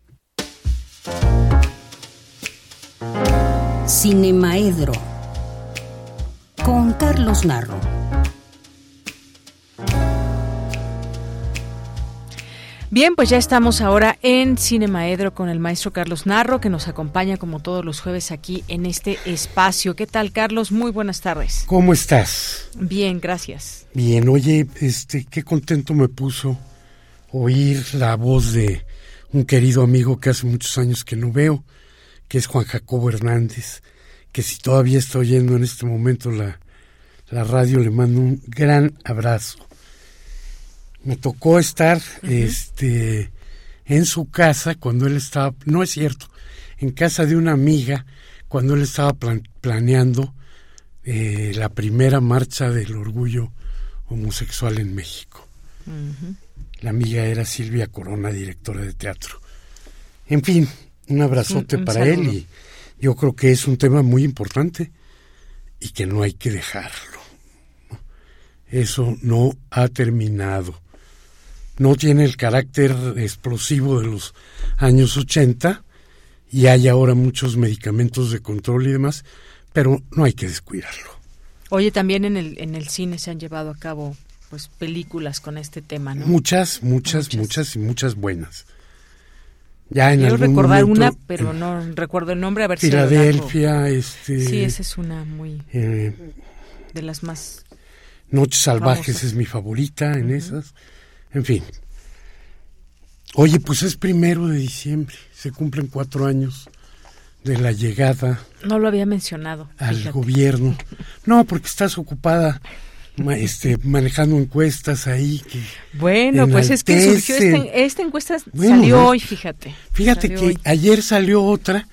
Cinemaedro con Carlos Narro. Bien, pues ya estamos ahora en Cinemaedro con el maestro Carlos Narro, que nos acompaña como todos los jueves aquí en este espacio. ¿Qué tal, Carlos? Muy buenas tardes. ¿Cómo estás? Bien, gracias. Bien, oye, este, qué contento me puso oír la voz de un querido amigo que hace muchos años que no veo, que es Juan Jacobo Hernández, que si todavía está oyendo en este momento la, la radio, le mando un gran abrazo me tocó estar este en su casa cuando él estaba, no es cierto, en casa de una amiga cuando él estaba planeando eh, la primera marcha del orgullo homosexual en México. La amiga era Silvia Corona, directora de teatro. En fin, un abrazote para él y yo creo que es un tema muy importante y que no hay que dejarlo. Eso no ha terminado no tiene el carácter explosivo de los años 80 y hay ahora muchos medicamentos de control y demás, pero no hay que descuidarlo. Oye, también en el, en el cine se han llevado a cabo pues películas con este tema, ¿no? Muchas, muchas, muchas, y muchas buenas. Ya en Quiero algún recordar momento, una, pero no recuerdo el nombre, a ver Filadelfia, este... Sí, esa es una muy... Eh, de las más... Noches Salvajes es mi favorita en esas. En fin. Oye, pues es primero de diciembre, se cumplen cuatro años de la llegada. No lo había mencionado. Al gobierno. No, porque estás ocupada este, manejando encuestas ahí. Que bueno, pues es que surgió esta, encuesta, salió hoy, fíjate. Fíjate que ayer salió otra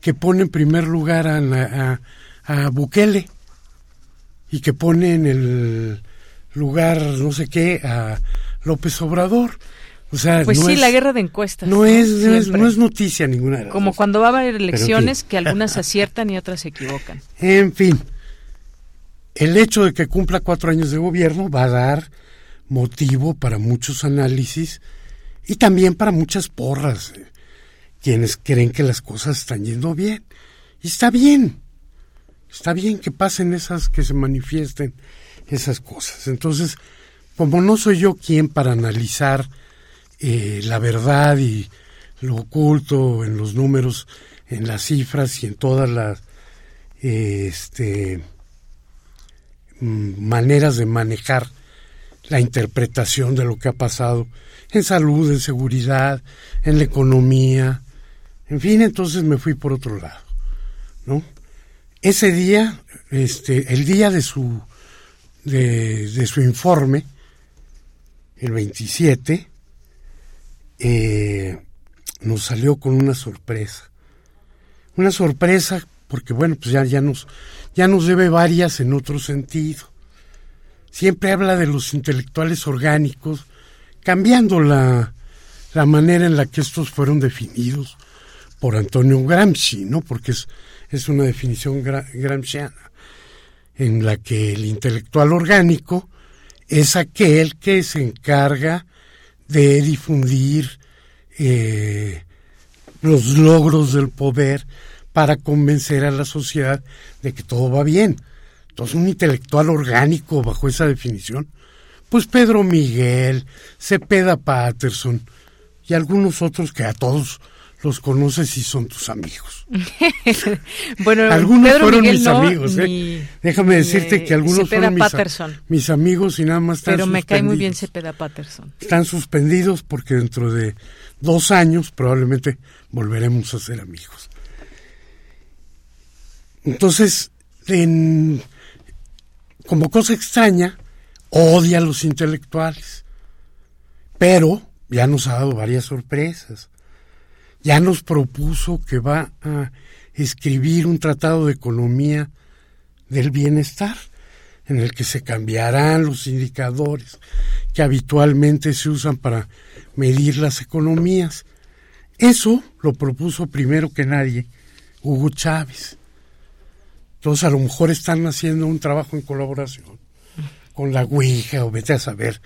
que pone en primer lugar a, a Bukele y que pone en el lugar, no sé qué, a López Obrador. O sea, pues no sí, es, la guerra de encuestas. No, es, no es, noticia ninguna. De Como cuando va a haber elecciones que algunas (laughs) aciertan y otras se equivocan. En fin, el hecho de que cumpla cuatro años de gobierno va a dar motivo para muchos análisis y también para muchas porras. Eh, quienes creen que las cosas están yendo bien. Y está bien. Está bien que pasen esas, que se manifiesten esas cosas. Entonces, como no soy yo quien para analizar eh, la verdad y lo oculto en los números, en las cifras y en todas las este, mm, maneras de manejar la interpretación de lo que ha pasado en salud, en seguridad, en la economía, en fin, entonces me fui por otro lado, ¿no? ese día, este, el día de su, de, su informe, el 27, eh, nos salió con una sorpresa. Una sorpresa porque bueno, pues ya, ya, nos, ya nos debe varias en otro sentido. Siempre habla de los intelectuales orgánicos, cambiando la, la manera en la que estos fueron definidos por Antonio Gramsci, ¿no? Porque es, es una definición gramsciana, en la que el intelectual orgánico es aquel que se encarga de difundir eh, los logros del poder para convencer a la sociedad de que todo va bien. Entonces, un intelectual orgánico bajo esa definición, pues Pedro Miguel, Cepeda Patterson y algunos otros que a todos los conoces y son tus amigos. (laughs) bueno, algunos fueron mis amigos. ¿eh? Déjame decirte que algunos fueron mis, mis, amigos y nada más están Pero me cae muy bien Cepeda Patterson. Están suspendidos porque dentro de dos años probablemente volveremos a ser amigos. Entonces, en, como cosa extraña, odia a los intelectuales. Pero ya nos ha dado varias sorpresas ya nos propuso que va a escribir un tratado de economía del bienestar en el que se cambiarán los indicadores que habitualmente se usan para medir las economías. Eso lo propuso primero que nadie Hugo Chávez. Entonces a lo mejor están haciendo un trabajo en colaboración con la Ouija o vete a saber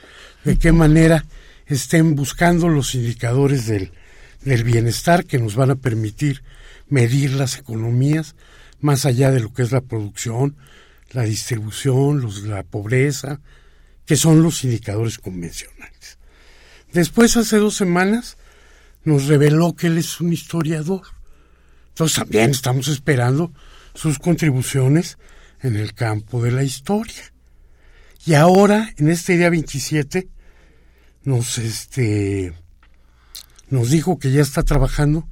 de qué manera estén buscando los indicadores del del bienestar que nos van a permitir medir las economías más allá de lo que es la producción, la distribución, los, la pobreza, que son los indicadores convencionales. Después, hace dos semanas, nos reveló que él es un historiador. Entonces también estamos esperando sus contribuciones en el campo de la historia. Y ahora, en este día 27, nos este, nos dijo que ya está trabajando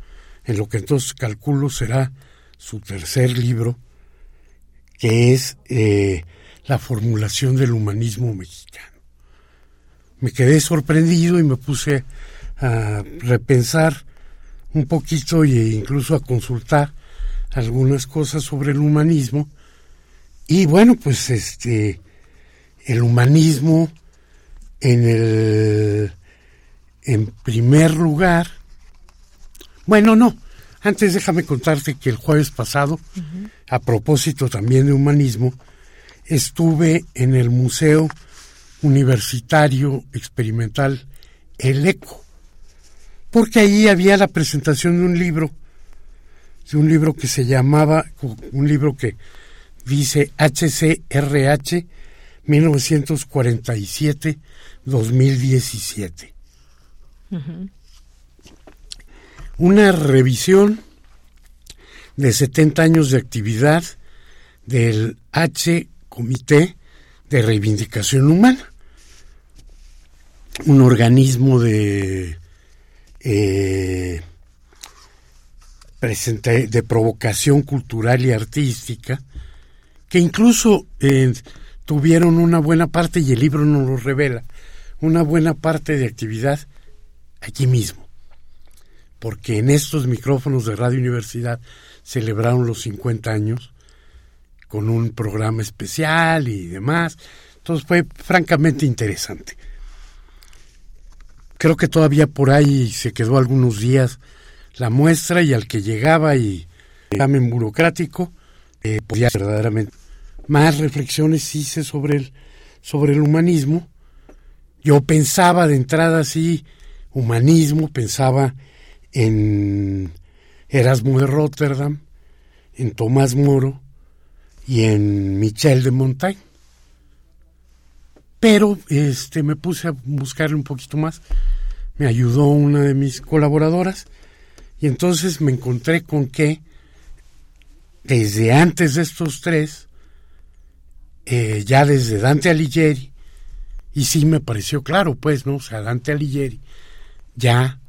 en lo que entonces calculo será su tercer libro, que es eh, la formulación del humanismo mexicano. Me quedé sorprendido y me puse a repensar un poquito e incluso a consultar algunas cosas sobre el humanismo. Y bueno, pues este el humanismo en el en primer lugar, bueno, no, antes déjame contarte que el jueves pasado, a propósito también de humanismo, estuve en el Museo Universitario Experimental El Eco, porque ahí había la presentación de un libro, de un libro que se llamaba, un libro que dice HCRH 1947-2017 una revisión de 70 años de actividad del H Comité de Reivindicación Humana, un organismo de eh, de provocación cultural y artística que incluso eh, tuvieron una buena parte y el libro nos lo revela una buena parte de actividad aquí mismo, porque en estos micrófonos de Radio Universidad celebraron los 50 años con un programa especial y demás. Entonces fue francamente interesante. Creo que todavía por ahí se quedó algunos días la muestra y al que llegaba y examen burocrático, eh, podía verdaderamente más reflexiones hice sobre el, sobre el humanismo. Yo pensaba de entrada así, humanismo, pensaba en Erasmo de Rotterdam, en Tomás Moro y en Michel de Montaigne. Pero este me puse a buscarle un poquito más. Me ayudó una de mis colaboradoras y entonces me encontré con que desde antes de estos tres, eh, ya desde Dante Alighieri, y sí me pareció claro, pues, ¿no? O sea, Dante Alighieri ya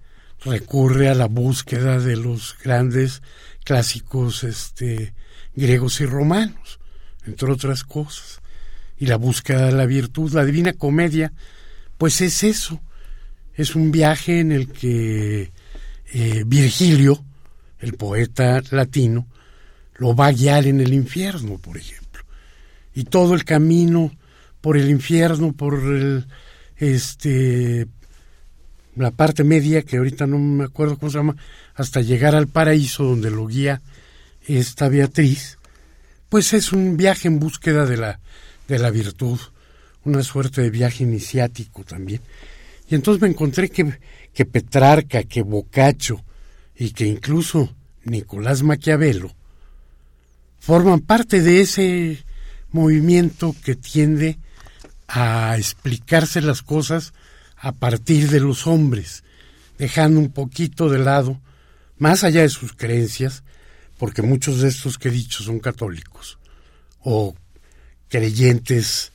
recurre a la búsqueda de los grandes clásicos este, griegos y romanos, entre otras cosas. Y la búsqueda de la virtud, la divina comedia, pues es eso, es un viaje en el que eh, Virgilio, el poeta latino, lo va a guiar en el infierno, por ejemplo. Y todo el camino por el infierno, por el, este, la parte media, que ahorita no me acuerdo cómo se llama, hasta llegar al paraíso donde lo guía esta Beatriz, pues es un viaje en búsqueda de la, de la virtud, una suerte de viaje iniciático también. Y entonces me encontré que, que Petrarca, que Boccaccio y que incluso Nicolás Maquiavelo forman parte de ese movimiento que tiende a explicarse las cosas a partir de los hombres, dejando un poquito de lado, más allá de sus creencias, porque muchos de estos que he dicho son católicos o creyentes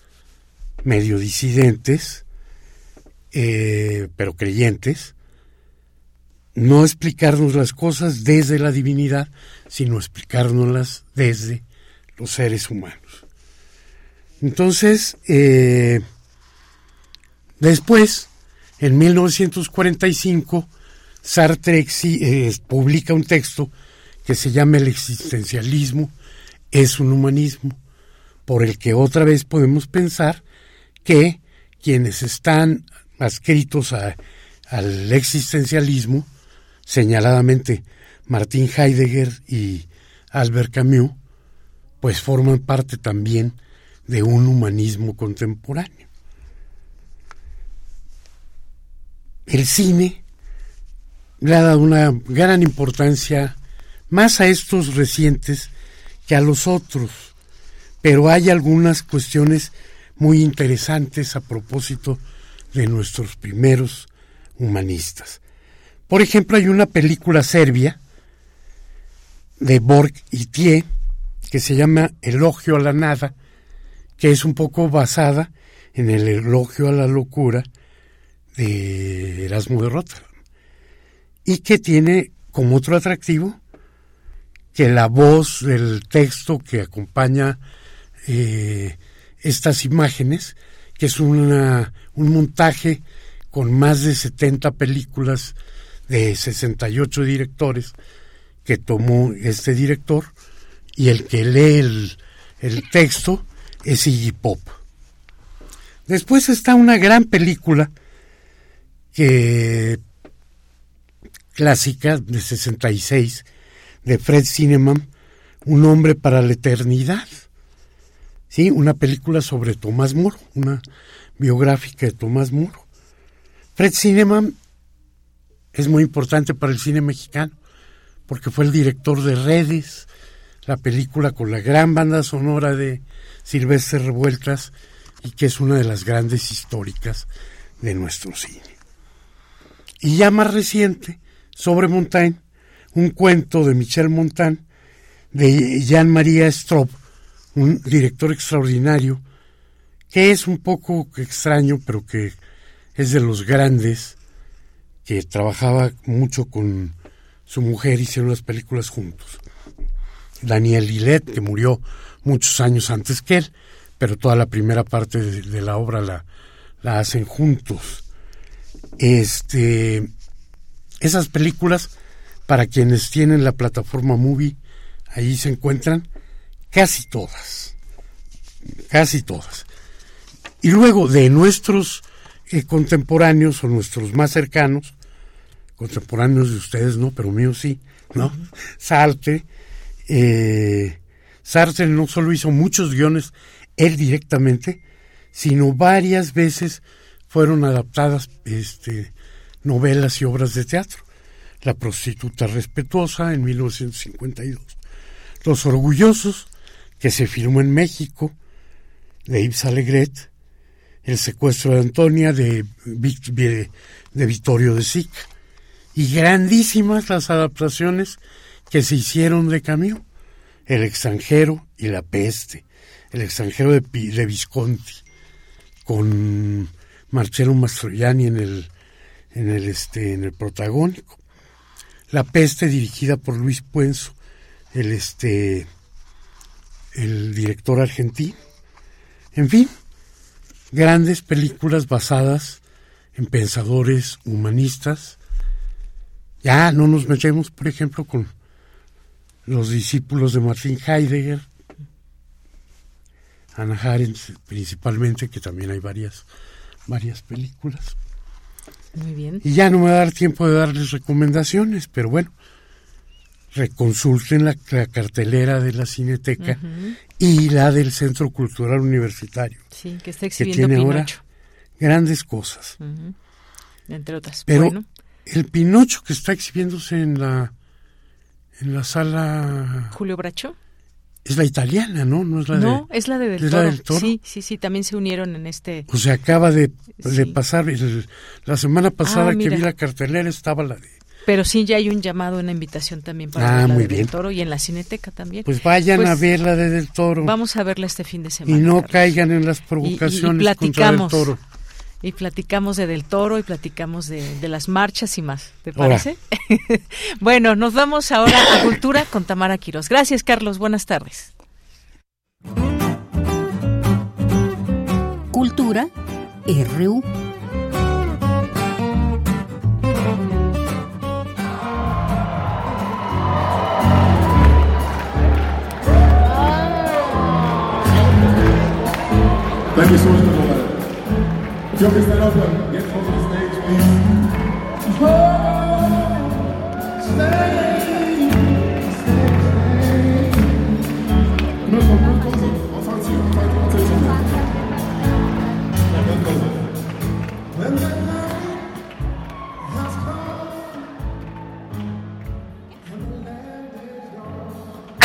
medio disidentes, eh, pero creyentes, no explicarnos las cosas desde la divinidad, sino explicárnoslas desde los seres humanos. Entonces, eh, después, en 1945, Sartre eh, publica un texto que se llama El existencialismo es un humanismo, por el que otra vez podemos pensar que quienes están adscritos al existencialismo, señaladamente Martin Heidegger y Albert Camus, pues forman parte también de un humanismo contemporáneo. El cine le ha dado una gran importancia más a estos recientes que a los otros, pero hay algunas cuestiones muy interesantes a propósito de nuestros primeros humanistas. Por ejemplo, hay una película serbia de Borg y Tie que se llama Elogio a la Nada, que es un poco basada en el elogio a la locura de Erasmo de Rotterdam y que tiene como otro atractivo que la voz del texto que acompaña eh, estas imágenes, que es una, un montaje con más de 70 películas de 68 directores que tomó este director y el que lee el, el texto es Iggy Pop. Después está una gran película que clásica de 66 de Fred Cineman, Un hombre para la eternidad. Sí, una película sobre Tomás Moro, una biográfica de Tomás Moro. Fred Cineman es muy importante para el cine mexicano porque fue el director de Redes, la película con la gran banda sonora de Silvestre Revueltas y que es una de las grandes históricas de nuestro cine. Y ya más reciente, sobre Montaigne, un cuento de Michel Montaigne, de Jean-Marie Straub, un director extraordinario, que es un poco extraño, pero que es de los grandes, que trabajaba mucho con su mujer, hicieron las películas juntos. Daniel Lillet, que murió muchos años antes que él, pero toda la primera parte de, la obra la, la, hacen juntos. Este, esas películas, para quienes tienen la plataforma Movie, ahí se encuentran casi todas, casi todas. Y luego de nuestros eh, contemporáneos o nuestros más cercanos, contemporáneos de ustedes no, pero míos sí, ¿no? Salte, eh, Sartre no solo hizo muchos guiones él directamente, sino varias veces fueron adaptadas este, novelas y obras de teatro. La prostituta respetuosa en 1952. Los orgullosos, que se filmó en México, de Yves Alegret. El secuestro de Antonia, de, de Vittorio de Sica. Y grandísimas las adaptaciones que se hicieron de Camus, El extranjero y La peste, El extranjero de, de Visconti, con Marcello Mastroianni en el, en el, este, en el protagónico. La peste dirigida por Luis Puenzo, el este el director argentino. En fin, grandes películas basadas en pensadores humanistas. Ya no nos metemos, por ejemplo, con los discípulos de Martin Heidegger, Ana Arendt principalmente, que también hay varias, varias películas. Muy bien. Y ya no me va a dar tiempo de darles recomendaciones, pero bueno, reconsulten la, cartelera de la Cineteca y la del Centro Cultural Universitario. Sí, que está exhibiendo que tiene ahora grandes cosas. Entre otras. Pero el Pinocho que está exhibiéndose en la en la sala Julio Bracho es la italiana, ¿no? No es la no, de es la de del, toro. Sí, sí, sí, también se unieron en este. O sea, acaba de, pasar la semana pasada ah, que vi la cartelera estaba la de pero sí, ya hay un llamado, una invitación también para ah, la de Del Toro y en la Cineteca también. Pues vayan a pues, ver la de Del Toro. Vamos a verla este fin de semana. Y no caigan en las provocaciones y, platicamos, contra Del Toro. Y platicamos de Del Toro y platicamos de, de las marchas y más. ¿Te parece? (laughs) bueno, nos vamos ahora a Cultura con Tamara Quiroz. Gracias, Carlos. Buenas tardes. Cultura RU. Thank you so much, If you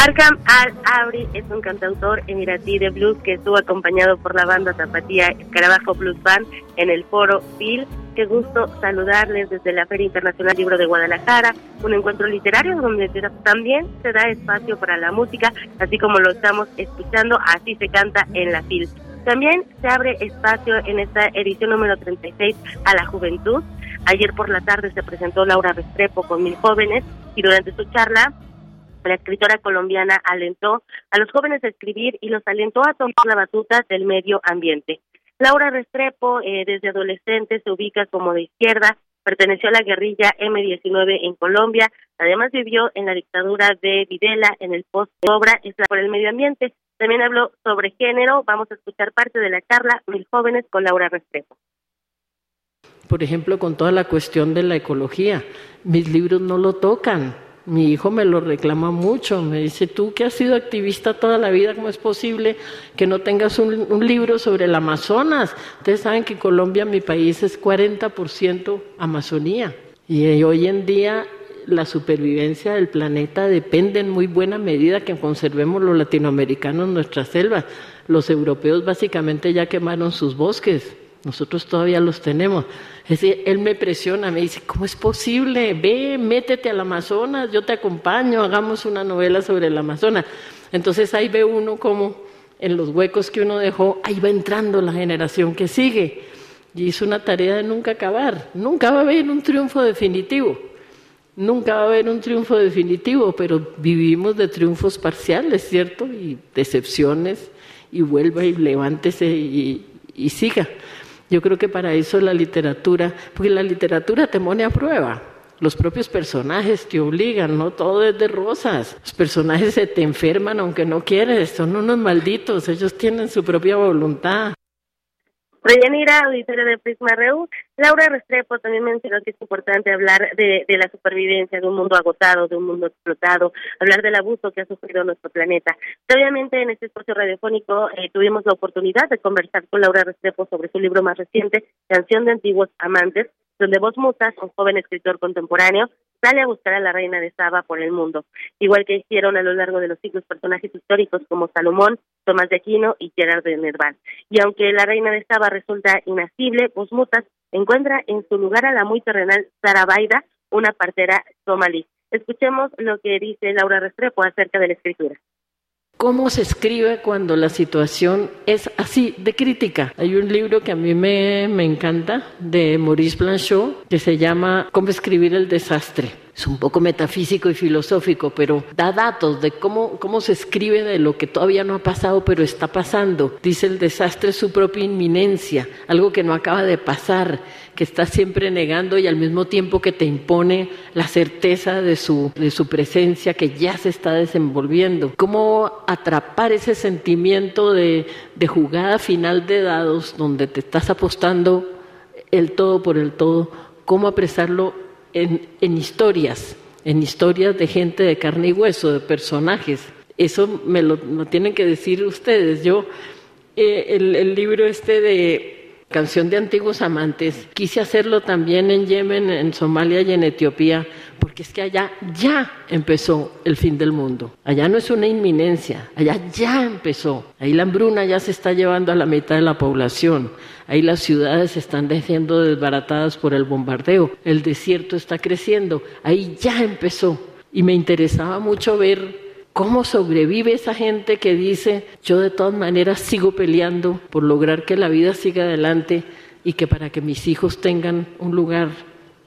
Arkham Al-Abri es un cantautor emiratí de blues que estuvo acompañado por la banda tapatía Escarabajo Blues Band en el foro Phil. Qué gusto saludarles desde la Feria Internacional Libro de Guadalajara, un encuentro literario donde también se da espacio para la música, así como lo estamos escuchando, así se canta en la Phil. También se abre espacio en esta edición número 36 a la juventud. Ayer por la tarde se presentó Laura Restrepo con mil jóvenes y durante su charla la escritora colombiana alentó a los jóvenes a escribir y los alentó a tomar la batuta del medio ambiente. Laura Restrepo, eh, desde adolescente, se ubica como de izquierda, perteneció a la guerrilla M-19 en Colombia, además vivió en la dictadura de Videla en el post-obra es por el medio ambiente. También habló sobre género, vamos a escuchar parte de la charla Mil Jóvenes con Laura Restrepo. Por ejemplo, con toda la cuestión de la ecología, mis libros no lo tocan, mi hijo me lo reclama mucho, me dice, tú que has sido activista toda la vida, ¿cómo es posible que no tengas un, libro sobre el Amazonas? Ustedes saben que Colombia, mi país, es 40% Amazonía. Y hoy en día la supervivencia del planeta depende en muy buena medida que conservemos los latinoamericanos nuestras selvas. Los europeos básicamente ya quemaron sus bosques, nosotros todavía los tenemos. Es decir, él me presiona, me dice, ¿cómo es posible? Ve, métete al Amazonas, yo te acompaño, hagamos una novela sobre el Amazonas. Entonces ahí ve uno como en los huecos que uno dejó, ahí va entrando la generación que sigue. Y hizo una tarea de nunca acabar. Nunca va a haber un triunfo definitivo. Nunca va a haber un triunfo definitivo, pero vivimos de triunfos parciales, ¿cierto? Y decepciones, y vuelva y levántese y, y siga. Yo creo que para eso la literatura, porque la literatura te pone a prueba. Los propios personajes te obligan, no todo es de rosas. Los personajes se te enferman aunque no quieres, son unos malditos, ellos tienen su propia voluntad. Reyanira, auditoria de Prisma Reu. Laura Restrepo también mencionó que es importante hablar de, de, la supervivencia de un mundo agotado, de un mundo explotado, hablar del abuso que ha sufrido nuestro planeta. Obviamente en este espacio radiofónico eh, tuvimos la oportunidad de conversar con Laura Restrepo sobre su libro más reciente, Canción de Antiguos Amantes, donde Vos Mutas, un joven escritor contemporáneo, sale a buscar a la reina de Saba por el mundo, igual que hicieron a lo largo de los siglos personajes históricos como Salomón, Tomás de Aquino y Gerard de Nerval. Y aunque la reina de Saba resulta inacible, Mutas encuentra en su lugar a la muy terrenal Sarabaida, una partera somalí. Escuchemos lo que dice Laura Restrepo acerca de la escritura cómo se escribe cuando la situación es así de crítica. Hay un libro que a mí me, me, encanta de Maurice Blanchot que se llama Cómo escribir el desastre. Es un poco metafísico y filosófico, pero da datos de cómo, cómo se escribe de lo que todavía no ha pasado, pero está pasando. Dice el desastre es su propia inminencia, algo que no acaba de pasar, que está siempre negando y al mismo tiempo que te impone la certeza de su, de su presencia que ya se está desenvolviendo. Cómo atrapar ese sentimiento de, de jugada final de dados donde te estás apostando el todo por el todo, cómo apresarlo en, en historias, en historias de gente de carne y hueso, de personajes. Eso me lo, tienen que decir ustedes. Yo, eh, el, el libro este de Canción de Antiguos Amantes, quise hacerlo también en Yemen, en Somalia y en Etiopía, porque es que allá ya empezó el fin del mundo. Allá no es una inminencia, allá ya empezó. Ahí la hambruna ya se está llevando a la mitad de la población. Ahí las ciudades están siendo desbaratadas por el bombardeo. El desierto está creciendo. Ahí ya empezó. Y me interesaba mucho ver cómo sobrevive esa gente que dice, yo de todas maneras sigo peleando por lograr que la vida siga adelante y que para que mis hijos tengan un lugar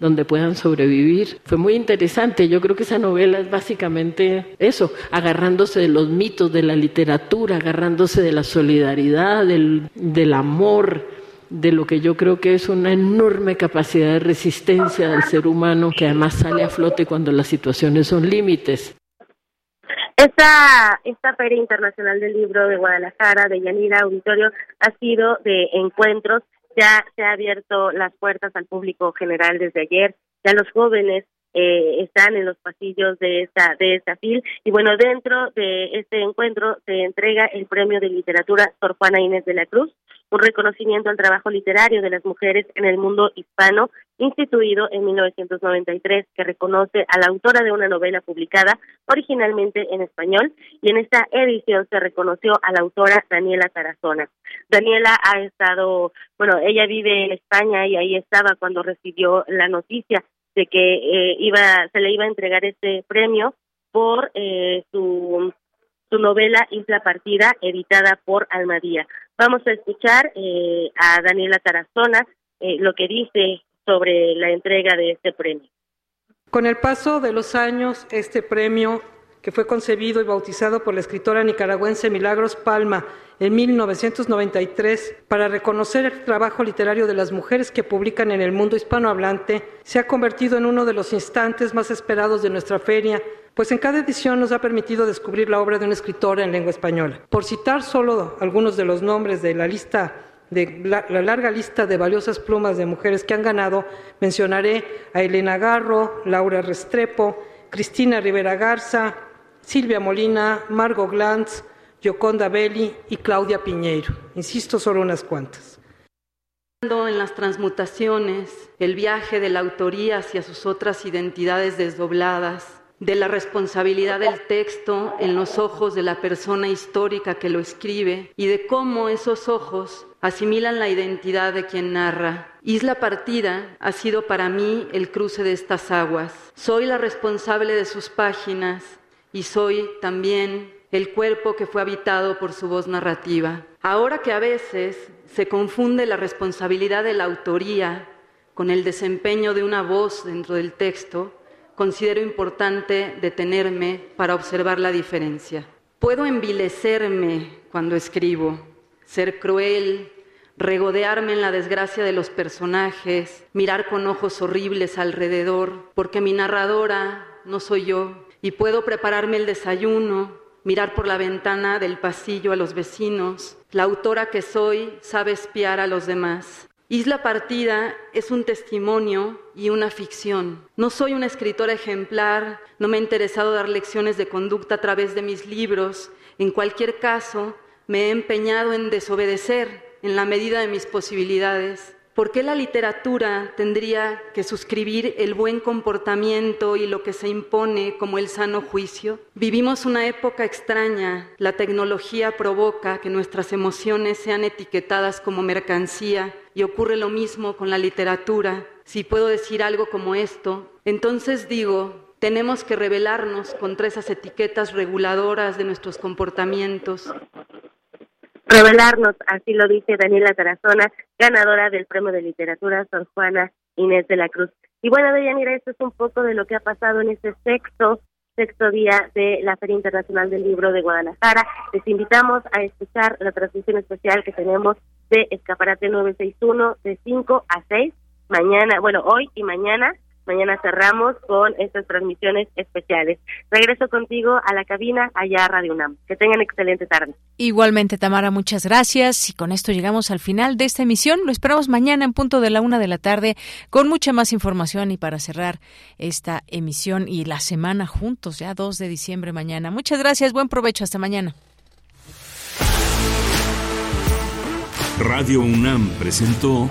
donde puedan sobrevivir. Fue muy interesante. Yo creo que esa novela es básicamente eso, agarrándose de los mitos de la literatura, agarrándose de la solidaridad, del, del amor, de lo que yo creo que es una enorme capacidad de resistencia del ser humano que además sale a flote cuando las situaciones son límites. Esta, esta Feria Internacional del Libro de Guadalajara, de Yanira Auditorio, ha sido de encuentros, ya se ha abierto las puertas al público general desde ayer, ya los jóvenes eh, están en los pasillos de esta de esta FIL y bueno dentro de este encuentro se entrega el premio de literatura Sor Juana Inés de la Cruz un reconocimiento al trabajo literario de las mujeres en el mundo hispano instituido en 1993 que reconoce a la autora de una novela publicada originalmente en español y en esta edición se reconoció a la autora Daniela Tarazona. Daniela ha estado, bueno, ella vive en España y ahí estaba cuando recibió la noticia de que eh, iba se le iba a entregar este premio por eh, su su novela Isla Partida, editada por Almadía. Vamos a escuchar eh, a Daniela Tarazona eh, lo que dice sobre la entrega de este premio. Con el paso de los años, este premio, que fue concebido y bautizado por la escritora nicaragüense Milagros Palma en 1993 para reconocer el trabajo literario de las mujeres que publican en el mundo hispanohablante, se ha convertido en uno de los instantes más esperados de nuestra feria, pues en cada edición nos ha permitido descubrir la obra de una escritora en lengua española. Por citar solo algunos de los nombres de la lista de la, la, larga lista de valiosas plumas de mujeres que han ganado, mencionaré a Elena Garro, Laura Restrepo, Cristina Rivera Garza, Silvia Molina, Margot Glantz, Yoconda Belli y Claudia Piñeiro. Insisto, solo unas cuantas. En las transmutaciones, el viaje de la autoría hacia sus otras identidades desdobladas, de la responsabilidad del texto en los ojos de la persona histórica que lo escribe y de cómo esos ojos asimilan la identidad de quien narra. Isla Partida ha sido para mí el cruce de estas aguas. Soy la responsable de sus páginas y soy también el cuerpo que fue habitado por su voz narrativa. Ahora que a veces se confunde la responsabilidad de la autoría con el desempeño de una voz dentro del texto, considero importante detenerme para observar la diferencia. Puedo envilecerme cuando escribo, ser cruel, regodearme en la desgracia de los personajes, mirar con ojos horribles alrededor, porque mi narradora no soy yo, y puedo prepararme el desayuno, mirar por la ventana del pasillo a los vecinos. La autora que soy sabe espiar a los demás. Isla Partida es un testimonio y una ficción. No soy una escritora ejemplar, no me ha interesado dar lecciones de conducta a través de mis libros. En cualquier caso, me he empeñado en desobedecer en la medida de mis posibilidades. ¿Por qué la literatura tendría que suscribir el buen comportamiento y lo que se impone como el sano juicio? Vivimos una época extraña. La tecnología provoca que nuestras emociones sean etiquetadas como mercancía y ocurre lo mismo con la literatura. Si puedo decir algo como esto, entonces digo, tenemos que rebelarnos contra esas etiquetas reguladoras de nuestros comportamientos revelarnos, así lo dice Daniela Tarazona, ganadora del Premio de Literatura Sor Juana Inés de la Cruz. Y bueno, Deyanira, esto es un poco de lo que ha pasado en este sexto sexto día de la Feria Internacional del Libro de Guadalajara. Les invitamos a escuchar la transmisión especial que tenemos de Escaparate 961 de 5 a 6 mañana, bueno, hoy y mañana Mañana cerramos con estas transmisiones especiales. Regreso contigo a la cabina allá a Radio UNAM. Que tengan excelente tarde. Igualmente, Tamara, muchas gracias. Y con esto llegamos al final de esta emisión. Lo esperamos mañana en punto de la una de la tarde con mucha más información y para cerrar esta emisión y la semana juntos, ya 2 de diciembre mañana. Muchas gracias. Buen provecho. Hasta mañana. Radio UNAM presentó